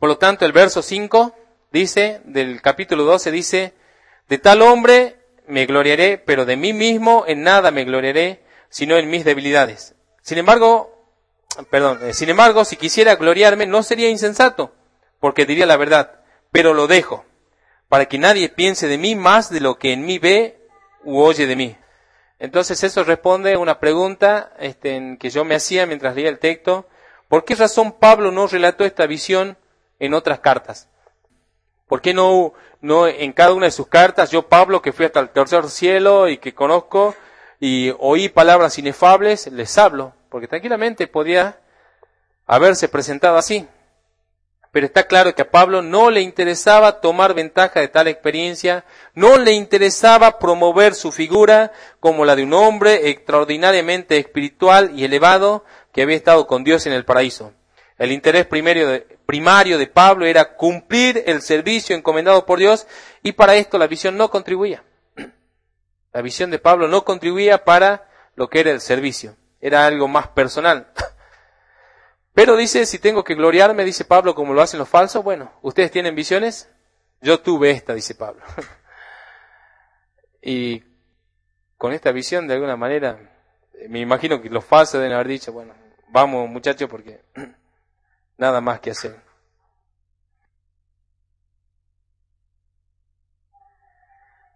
Por lo tanto, el verso 5 dice, del capítulo 12 dice, de tal hombre me gloriaré, pero de mí mismo en nada me gloriaré, sino en mis debilidades. Sin embargo, perdón, eh, sin embargo, si quisiera gloriarme, no sería insensato, porque diría la verdad, pero lo dejo, para que nadie piense de mí más de lo que en mí ve u oye de mí. Entonces eso responde a una pregunta este, que yo me hacía mientras leía el texto. ¿Por qué razón Pablo no relató esta visión en otras cartas? ¿Por qué no, no en cada una de sus cartas, yo Pablo, que fui hasta el tercer cielo y que conozco y oí palabras inefables, les hablo? Porque tranquilamente podía haberse presentado así. Pero está claro que a Pablo no le interesaba tomar ventaja de tal experiencia, no le interesaba promover su figura como la de un hombre extraordinariamente espiritual y elevado que había estado con Dios en el paraíso. El interés primario de, Pablo era cumplir el servicio encomendado por Dios y para esto la visión no contribuía. La visión de Pablo no contribuía para lo que era el servicio. Era algo más personal. Pero dice, si tengo que gloriarme, dice Pablo, como lo hacen los falsos, bueno, ustedes tienen visiones, yo tuve esta, dice Pablo. y con esta visión, de alguna manera, me imagino que los falsos deben haber dicho, bueno, vamos muchachos, porque nada más que hacer.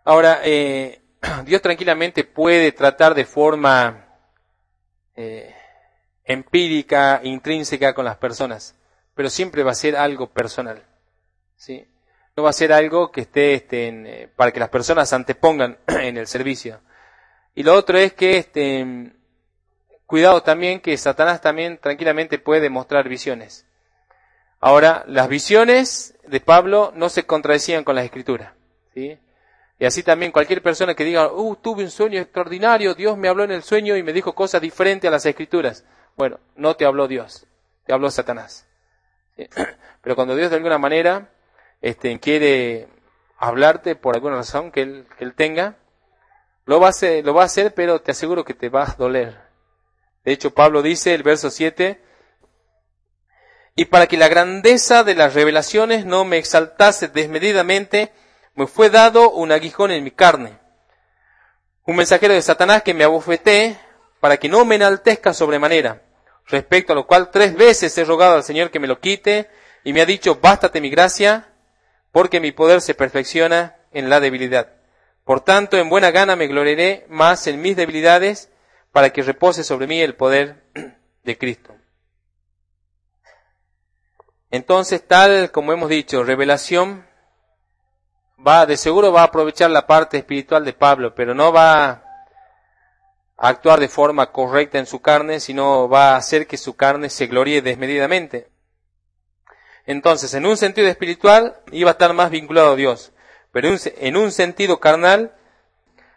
Ahora, eh, Dios tranquilamente puede tratar de forma eh, empírica, intrínseca con las personas, pero siempre va a ser algo personal. ¿sí? No va a ser algo que esté, este, eh, para que las personas antepongan en el servicio. Y lo otro es que, este, cuidado también que Satanás también tranquilamente puede mostrar visiones. Ahora, las visiones de Pablo no se contradecían con las escrituras. ¿sí? Y así también cualquier persona que diga, uh, tuve un sueño extraordinario, Dios me habló en el sueño y me dijo cosas diferentes a las escrituras. Bueno, no te habló Dios, te habló Satanás. Pero cuando Dios de alguna manera este, quiere hablarte por alguna razón que él, tenga, lo va, a hacer, lo va a hacer, pero te aseguro que te va a doler. De hecho, Pablo dice, el verso 7, y para que la grandeza de las revelaciones no me exaltase desmedidamente, me fue dado un aguijón en mi carne. Un mensajero de Satanás que me abofeté para que no me enaltezca sobremanera. Respecto a lo cual tres veces he rogado al Señor que me lo quite y me ha dicho, bástate mi gracia, porque mi poder se perfecciona en la debilidad. Por tanto, en buena gana me gloriaré más en mis debilidades para que repose sobre mí el poder de Cristo. Entonces, tal como hemos dicho, revelación va, de seguro va a aprovechar la parte espiritual de Pablo, pero no va a actuar de forma correcta en su carne, sino va a hacer que su carne se gloríe desmedidamente. Entonces, en un sentido espiritual, iba a estar más vinculado a Dios, pero en un sentido carnal,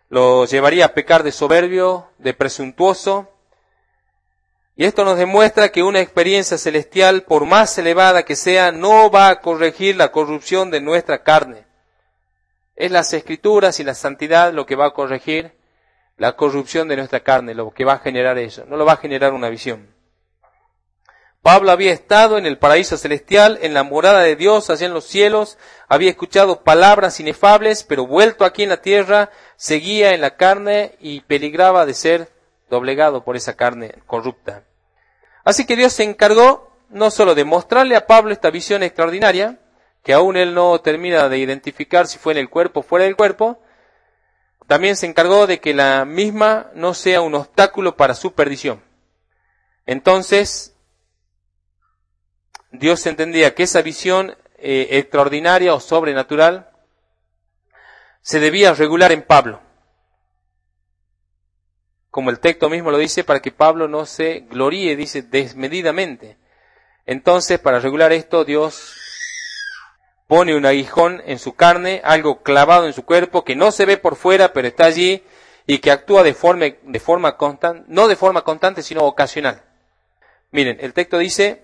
lo llevaría a pecar de soberbio, de presuntuoso, y esto nos demuestra que una experiencia celestial, por más elevada que sea, no va a corregir la corrupción de nuestra carne. Es las escrituras y la santidad lo que va a corregir la corrupción de nuestra carne, lo que va a generar eso. No lo va a generar una visión. Pablo había estado en el paraíso celestial, en la morada de Dios, allá en los cielos, había escuchado palabras inefables, pero vuelto aquí en la tierra, seguía en la carne y peligraba de ser doblegado por esa carne corrupta. Así que Dios se encargó no solo de mostrarle a Pablo esta visión extraordinaria, que aún él no termina de identificar si fue en el cuerpo o fuera del cuerpo, también se encargó de que la misma no sea un obstáculo para su perdición. Entonces, Dios entendía que esa visión eh, extraordinaria o sobrenatural se debía regular en Pablo. Como el texto mismo lo dice, para que Pablo no se gloríe, dice, desmedidamente. Entonces, para regular esto, Dios pone un aguijón en su carne, algo clavado en su cuerpo que no se ve por fuera, pero está allí y que actúa de forma, de forma constante, no de forma constante, sino ocasional. Miren, el texto dice,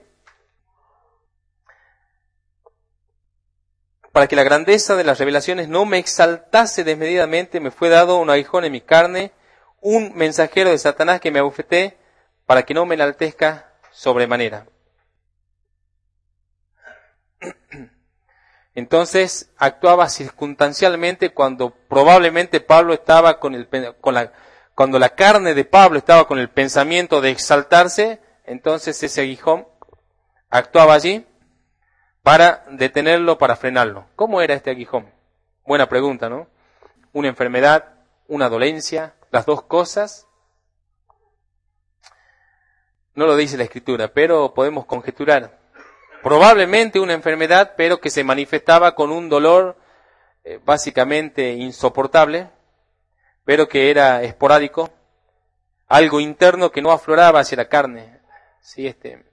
para que la grandeza de las revelaciones no me exaltase desmedidamente, me fue dado un aguijón en mi carne, un mensajero de Satanás que me abofeté, para que no me enaltezca sobremanera. Entonces actuaba circunstancialmente cuando probablemente Pablo estaba con el, con la, cuando la carne de Pablo estaba con el pensamiento de exaltarse, entonces ese aguijón actuaba allí para detenerlo, para frenarlo. ¿Cómo era este aguijón? Buena pregunta, ¿no? Una enfermedad, una dolencia, las dos cosas. No lo dice la escritura, pero podemos conjeturar probablemente una enfermedad, pero que se manifestaba con un dolor eh, básicamente insoportable, pero que era esporádico, algo interno que no afloraba hacia la carne. Sí, este.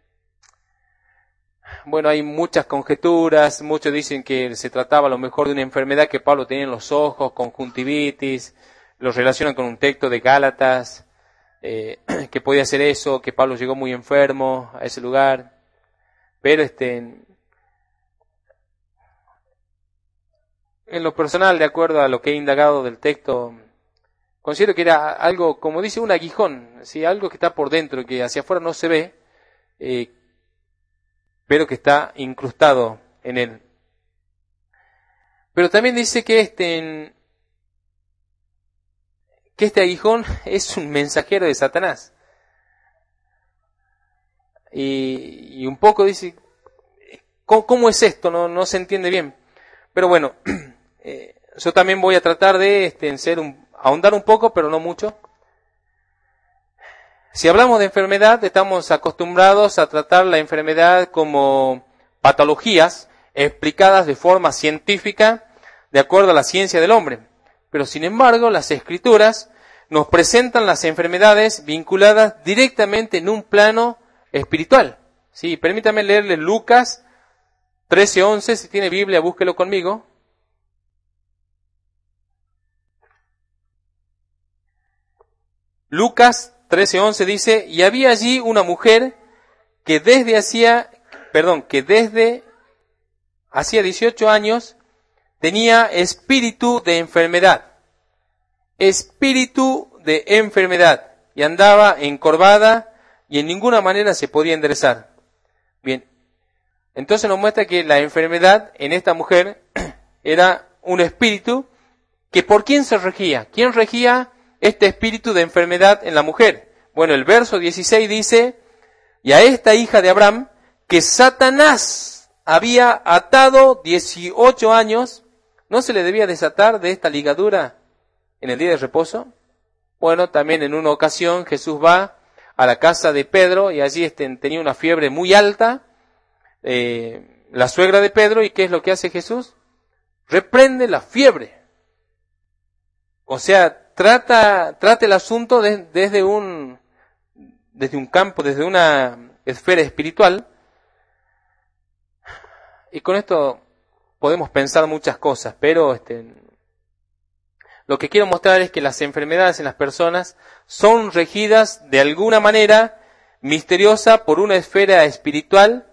Bueno, hay muchas conjeturas, muchos dicen que se trataba a lo mejor de una enfermedad que Pablo tenía en los ojos, conjuntivitis, lo relacionan con un texto de Gálatas, eh, que podía ser eso, que Pablo llegó muy enfermo a ese lugar. Pero este, en lo personal, de acuerdo a lo que he indagado del texto, considero que era algo, como dice, un aguijón, ¿sí? algo que está por dentro, que hacia afuera no se ve, eh, pero que está incrustado en él. Pero también dice que este, que este aguijón es un mensajero de Satanás. Y, un poco dice, ¿cómo, es esto? No, no, se entiende bien. Pero bueno, eh, yo también voy a tratar de este, ser un, ahondar un poco, pero no mucho. Si hablamos de enfermedad, estamos acostumbrados a tratar la enfermedad como patologías explicadas de forma científica de acuerdo a la ciencia del hombre. Pero sin embargo, las escrituras nos presentan las enfermedades vinculadas directamente en un plano espiritual. Sí, permítame leerle Lucas 13:11, si tiene Biblia, búsquelo conmigo. Lucas 13:11 dice, "Y había allí una mujer que desde hacía, perdón, que desde hacía 18 años tenía espíritu de enfermedad. Espíritu de enfermedad. Y andaba encorvada y en ninguna manera se podía enderezar. Bien. Entonces nos muestra que la enfermedad en esta mujer era un espíritu que por quién se regía. ¿Quién regía este espíritu de enfermedad en la mujer? Bueno, el verso 16 dice, y a esta hija de Abraham, que Satanás había atado 18 años ¿No se le debía desatar de esta ligadura en el día de reposo? Bueno, también en una ocasión Jesús va a la casa de Pedro y allí este, tenía una fiebre muy alta, eh, la suegra de Pedro, ¿y qué es lo que hace Jesús? Reprende la fiebre. O sea, trata, trata el asunto desde un, desde un campo, desde una esfera espiritual. Y con esto podemos pensar muchas cosas, pero este, lo que quiero mostrar es que las enfermedades en las personas son regidas de alguna manera misteriosa por una esfera espiritual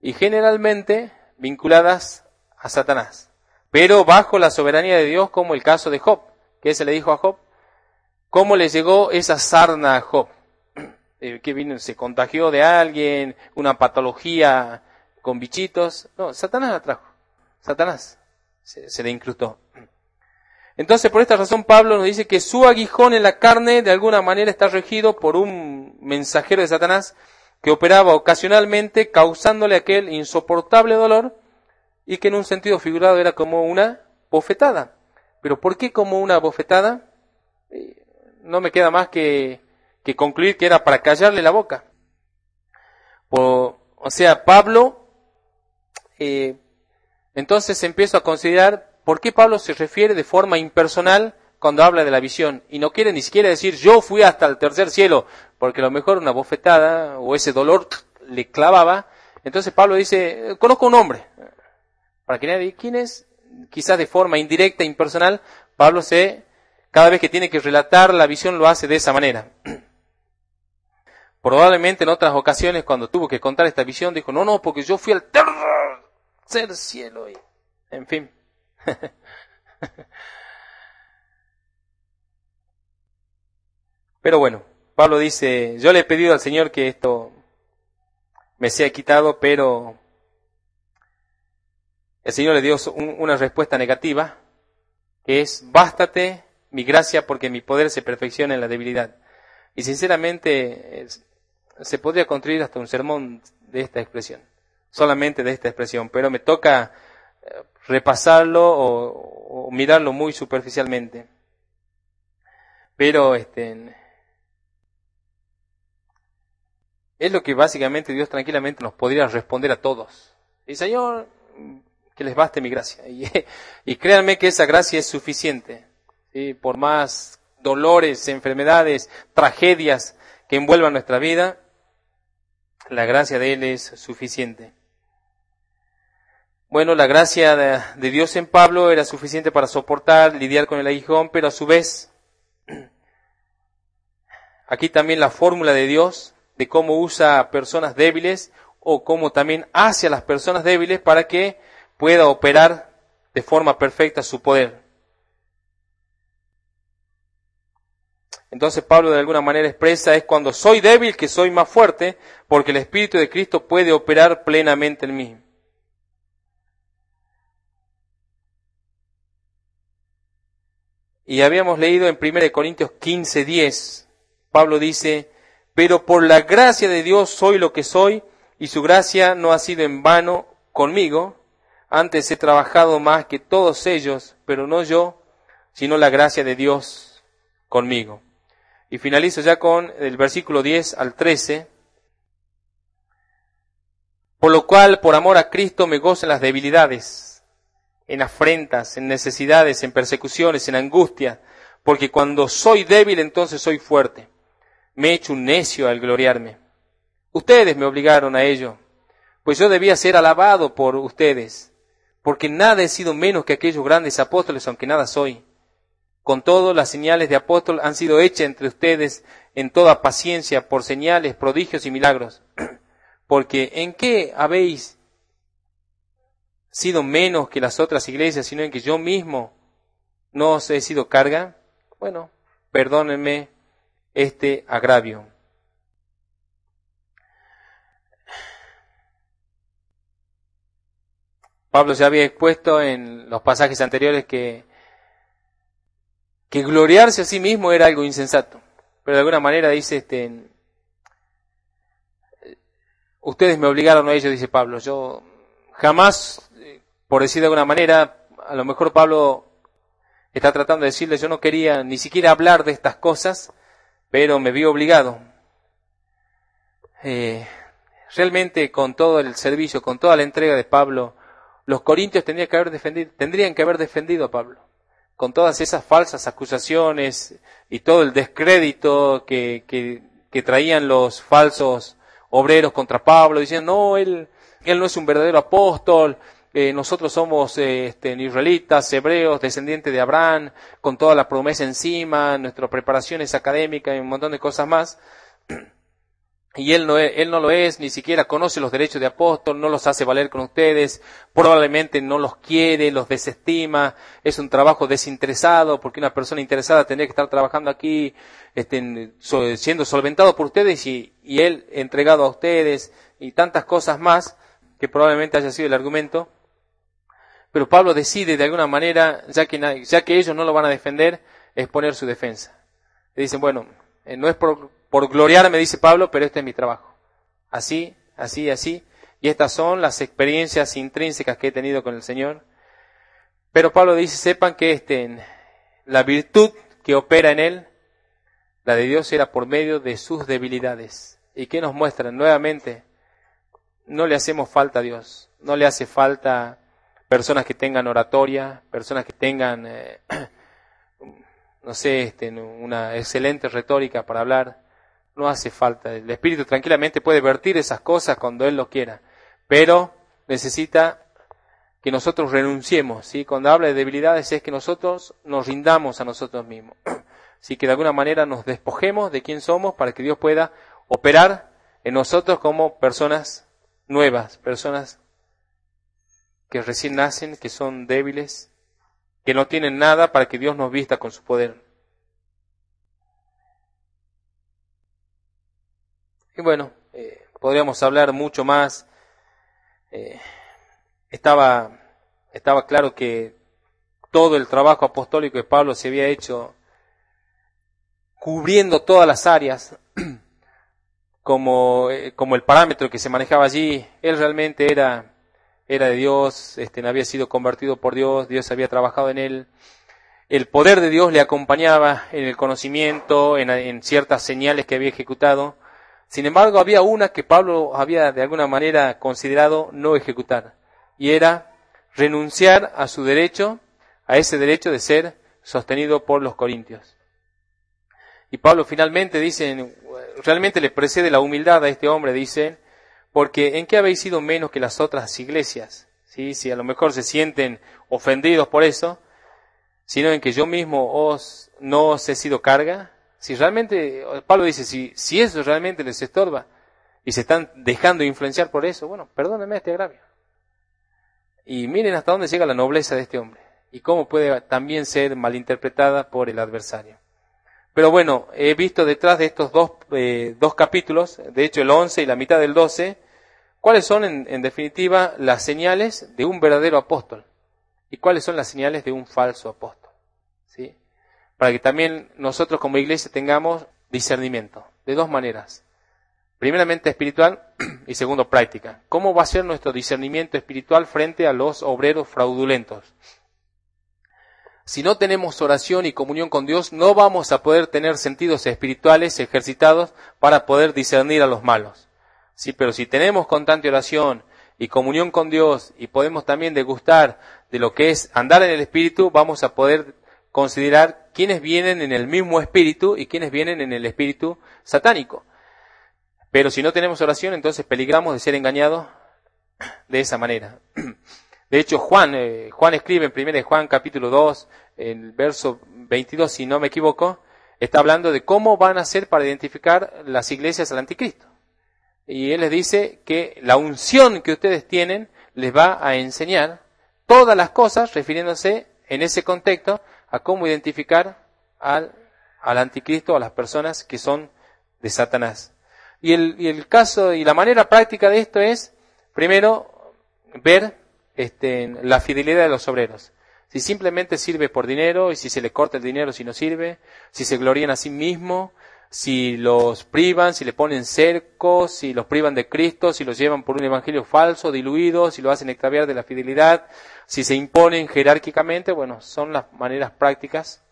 y generalmente vinculadas a Satanás, pero bajo la soberanía de Dios como el caso de Job, que se le dijo a Job, cómo le llegó esa sarna a Job, eh, que vino, se contagió de alguien, una patología con bichitos, no, Satanás la trajo. Satanás se, le incrustó. Entonces, por esta razón, Pablo nos dice que su aguijón en la carne de alguna manera está regido por un mensajero de Satanás que operaba ocasionalmente causándole aquel insoportable dolor y que en un sentido figurado era como una bofetada. Pero ¿por qué como una bofetada? Eh, no me queda más que, concluir que era para callarle la boca. o sea, Pablo eh, entonces empiezo a considerar por qué Pablo se refiere de forma impersonal cuando habla de la visión y no quiere ni siquiera decir yo fui hasta el tercer cielo, porque a lo mejor una bofetada o ese dolor le clavaba. Entonces Pablo dice, conozco un hombre. Para que nadie, ¿quién es? Quizás de forma indirecta, impersonal, Pablo se, cada vez que tiene que relatar la visión lo hace de esa manera. Probablemente en otras ocasiones cuando tuvo que contar esta visión dijo, no, no, porque yo fui al tercer ser cielo y, en fin. Pero bueno, Pablo dice, yo le he pedido al Señor que esto me sea quitado, pero el Señor le dio una respuesta negativa, que es, bástate mi gracia porque mi poder se perfecciona en la debilidad. Y sinceramente se podría construir hasta un sermón de esta expresión solamente de esta expresión, pero me toca eh, repasarlo o, mirarlo muy superficialmente. Pero este es lo que básicamente Dios tranquilamente nos podría responder a todos. Y Señor, que les baste mi gracia. Y, créanme que esa gracia es suficiente. Por más dolores, enfermedades, tragedias que envuelvan nuestra vida, la gracia de Él es suficiente. Bueno, la gracia de, Dios en Pablo era suficiente para soportar, lidiar con el aguijón, pero a su vez, aquí también la fórmula de Dios de cómo usa a personas débiles o como también hacia las personas débiles para que pueda operar de forma perfecta su poder. Entonces Pablo de alguna manera expresa es cuando soy débil que soy más fuerte, porque el Espíritu de Cristo puede operar plenamente en mí. Y habíamos leído en 1 Corintios 15, 10, Pablo dice, pero por la gracia de Dios soy lo que soy, y su gracia no ha sido en vano conmigo, antes he trabajado más que todos ellos, pero no yo, sino la gracia de Dios conmigo. Y finalizo ya con el versículo 10 al 13. Por lo cual, por amor a Cristo, me gozo en las debilidades, en afrentas, en necesidades, en persecuciones, en angustia, porque cuando soy débil, entonces soy fuerte. Me he hecho un necio al gloriarme. Ustedes me obligaron a ello, pues yo debía ser alabado por ustedes, porque nada he sido menos que aquellos grandes apóstoles, aunque nada soy. Con todo, las señales de apóstol han sido hechas entre ustedes en toda paciencia por señales, prodigios y milagros. Porque ¿en qué habéis sido menos que las otras iglesias, sino en que yo mismo no os he sido carga? Bueno, perdónenme este agravio. Pablo se había expuesto en los pasajes anteriores que que gloriarse a sí mismo era algo insensato. Pero de alguna manera dice, este, ustedes me obligaron a ello, dice Pablo. Yo jamás, por decir de alguna manera, a lo mejor Pablo está tratando de decirle, yo no quería ni siquiera hablar de estas cosas, pero me vi obligado. Eh, realmente con todo el servicio, con toda la entrega de Pablo, los corintios tendrían que haber defendido, tendrían que haber defendido a Pablo con todas esas falsas acusaciones y todo el descrédito que, que, traían los falsos obreros contra Pablo, diciendo, no, él, él no es un verdadero apóstol, eh, nosotros somos eh, este, israelitas, hebreos, descendientes de Abraham, con toda la promesa encima, nuestra preparación es académica y un montón de cosas más y él no, él no lo es, ni siquiera conoce los derechos de apóstol, no los hace valer con ustedes, probablemente no los quiere, los desestima, es un trabajo desinteresado, porque una persona interesada tendría que estar trabajando aquí, este, siendo solventado por ustedes y él entregado a ustedes, y tantas cosas más, que probablemente haya sido el argumento. Pero Pablo decide de alguna manera, ya que, ellos no lo van a defender, exponer su defensa. Le dicen, bueno, eh, no es por, por gloriarme, dice Pablo, pero este es mi trabajo. Así, así, así. Y estas son las experiencias intrínsecas que he tenido con el Señor. Pero Pablo dice, sepan que este, la virtud que opera en él, la de Dios era por medio de sus debilidades. ¿Y qué nos muestran? Nuevamente, no le hacemos falta a Dios. No le hace falta personas que tengan oratoria, personas que tengan, eh, no sé, este, una excelente retórica para hablar no hace falta. El Espíritu tranquilamente puede vertir esas cosas cuando Él lo quiera, pero necesita que nosotros renunciemos. ¿sí? Cuando habla de debilidades es que nosotros nos rindamos a nosotros mismos. Así que de alguna manera nos despojemos de quién somos para que Dios pueda operar en nosotros como personas nuevas, personas que recién nacen, que son débiles, que no tienen nada para que Dios nos vista con su poder. Y bueno, eh, podríamos hablar mucho más. Eh, estaba, estaba claro que todo el trabajo apostólico de Pablo se había hecho cubriendo todas las áreas como, eh, como el parámetro que se manejaba allí. Él realmente era, era de Dios, este, había sido convertido por Dios, Dios había trabajado en él. El poder de Dios le acompañaba en el conocimiento, en, en ciertas señales que había ejecutado sin embargo, había una que Pablo había de alguna manera considerado no ejecutar, y era renunciar a su derecho, a ese derecho de ser sostenido por los corintios. Y Pablo finalmente dice, realmente le precede la humildad a este hombre, dice, porque ¿en qué habéis sido menos que las otras iglesias? ¿Sí? Si a lo mejor se sienten ofendidos por eso, sino en que yo mismo os no os he sido carga, si realmente, Pablo dice, si, si eso realmente les estorba, y se están dejando influenciar por eso, bueno, perdónenme este agravio. Y miren hasta dónde llega la nobleza de este hombre y cómo puede también ser malinterpretada por el adversario. Pero bueno, he visto detrás de estos dos, eh, dos capítulos, de hecho el 11 y la mitad del 12, cuáles son en, definitiva las señales de un verdadero apóstol y cuáles son las señales de un falso apóstol. ¿sí? Para que también nosotros como iglesia tengamos discernimiento de dos maneras. Primeramente espiritual y segundo práctica. ¿Cómo va a ser nuestro discernimiento espiritual frente a los obreros fraudulentos? Si no tenemos oración y comunión con Dios, no vamos a poder tener sentidos espirituales ejercitados para poder discernir a los malos. Sí, pero si tenemos constante oración y comunión con Dios y podemos también degustar de lo que es andar en el espíritu, vamos a poder considerar quiénes vienen en el mismo espíritu y quiénes vienen en el espíritu satánico. Pero si no tenemos oración, entonces peligramos de ser engañados de esa manera. De hecho, Juan, eh, Juan escribe en 1 Juan capítulo 2, en el verso 22, si no me equivoco, está hablando de cómo van a ser para identificar las iglesias al anticristo. Y él les dice que la unción que ustedes tienen les va a enseñar todas las cosas, refiriéndose en ese contexto a cómo identificar al, al anticristo, a las personas que son de Satanás. Y el, y el caso y la manera práctica de esto es, primero, ver este, la fidelidad de los obreros. Si simplemente sirve por dinero y si se le corta el dinero si no sirve, si se glorían a sí mismo, si los privan, si le ponen cercos, si los privan de Cristo, si los llevan por un evangelio falso, diluido, si lo hacen extraviar de la fidelidad, si se imponen jerárquicamente, bueno, son las maneras prácticas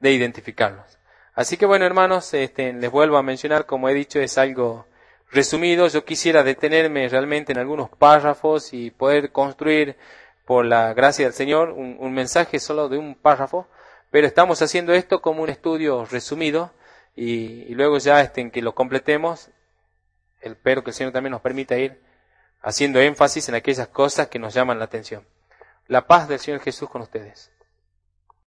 de identificarlos. Así que bueno, hermanos, este, les vuelvo a mencionar, como he dicho, es algo resumido. Yo quisiera detenerme realmente en algunos párrafos y poder construir, por la gracia del Señor, un, mensaje solo de un párrafo, pero estamos haciendo esto como un estudio resumido y, luego ya este, en que lo completemos, espero que el Señor también nos permita ir haciendo énfasis en aquellas cosas que nos llaman la atención. La paz del Señor Jesús con ustedes.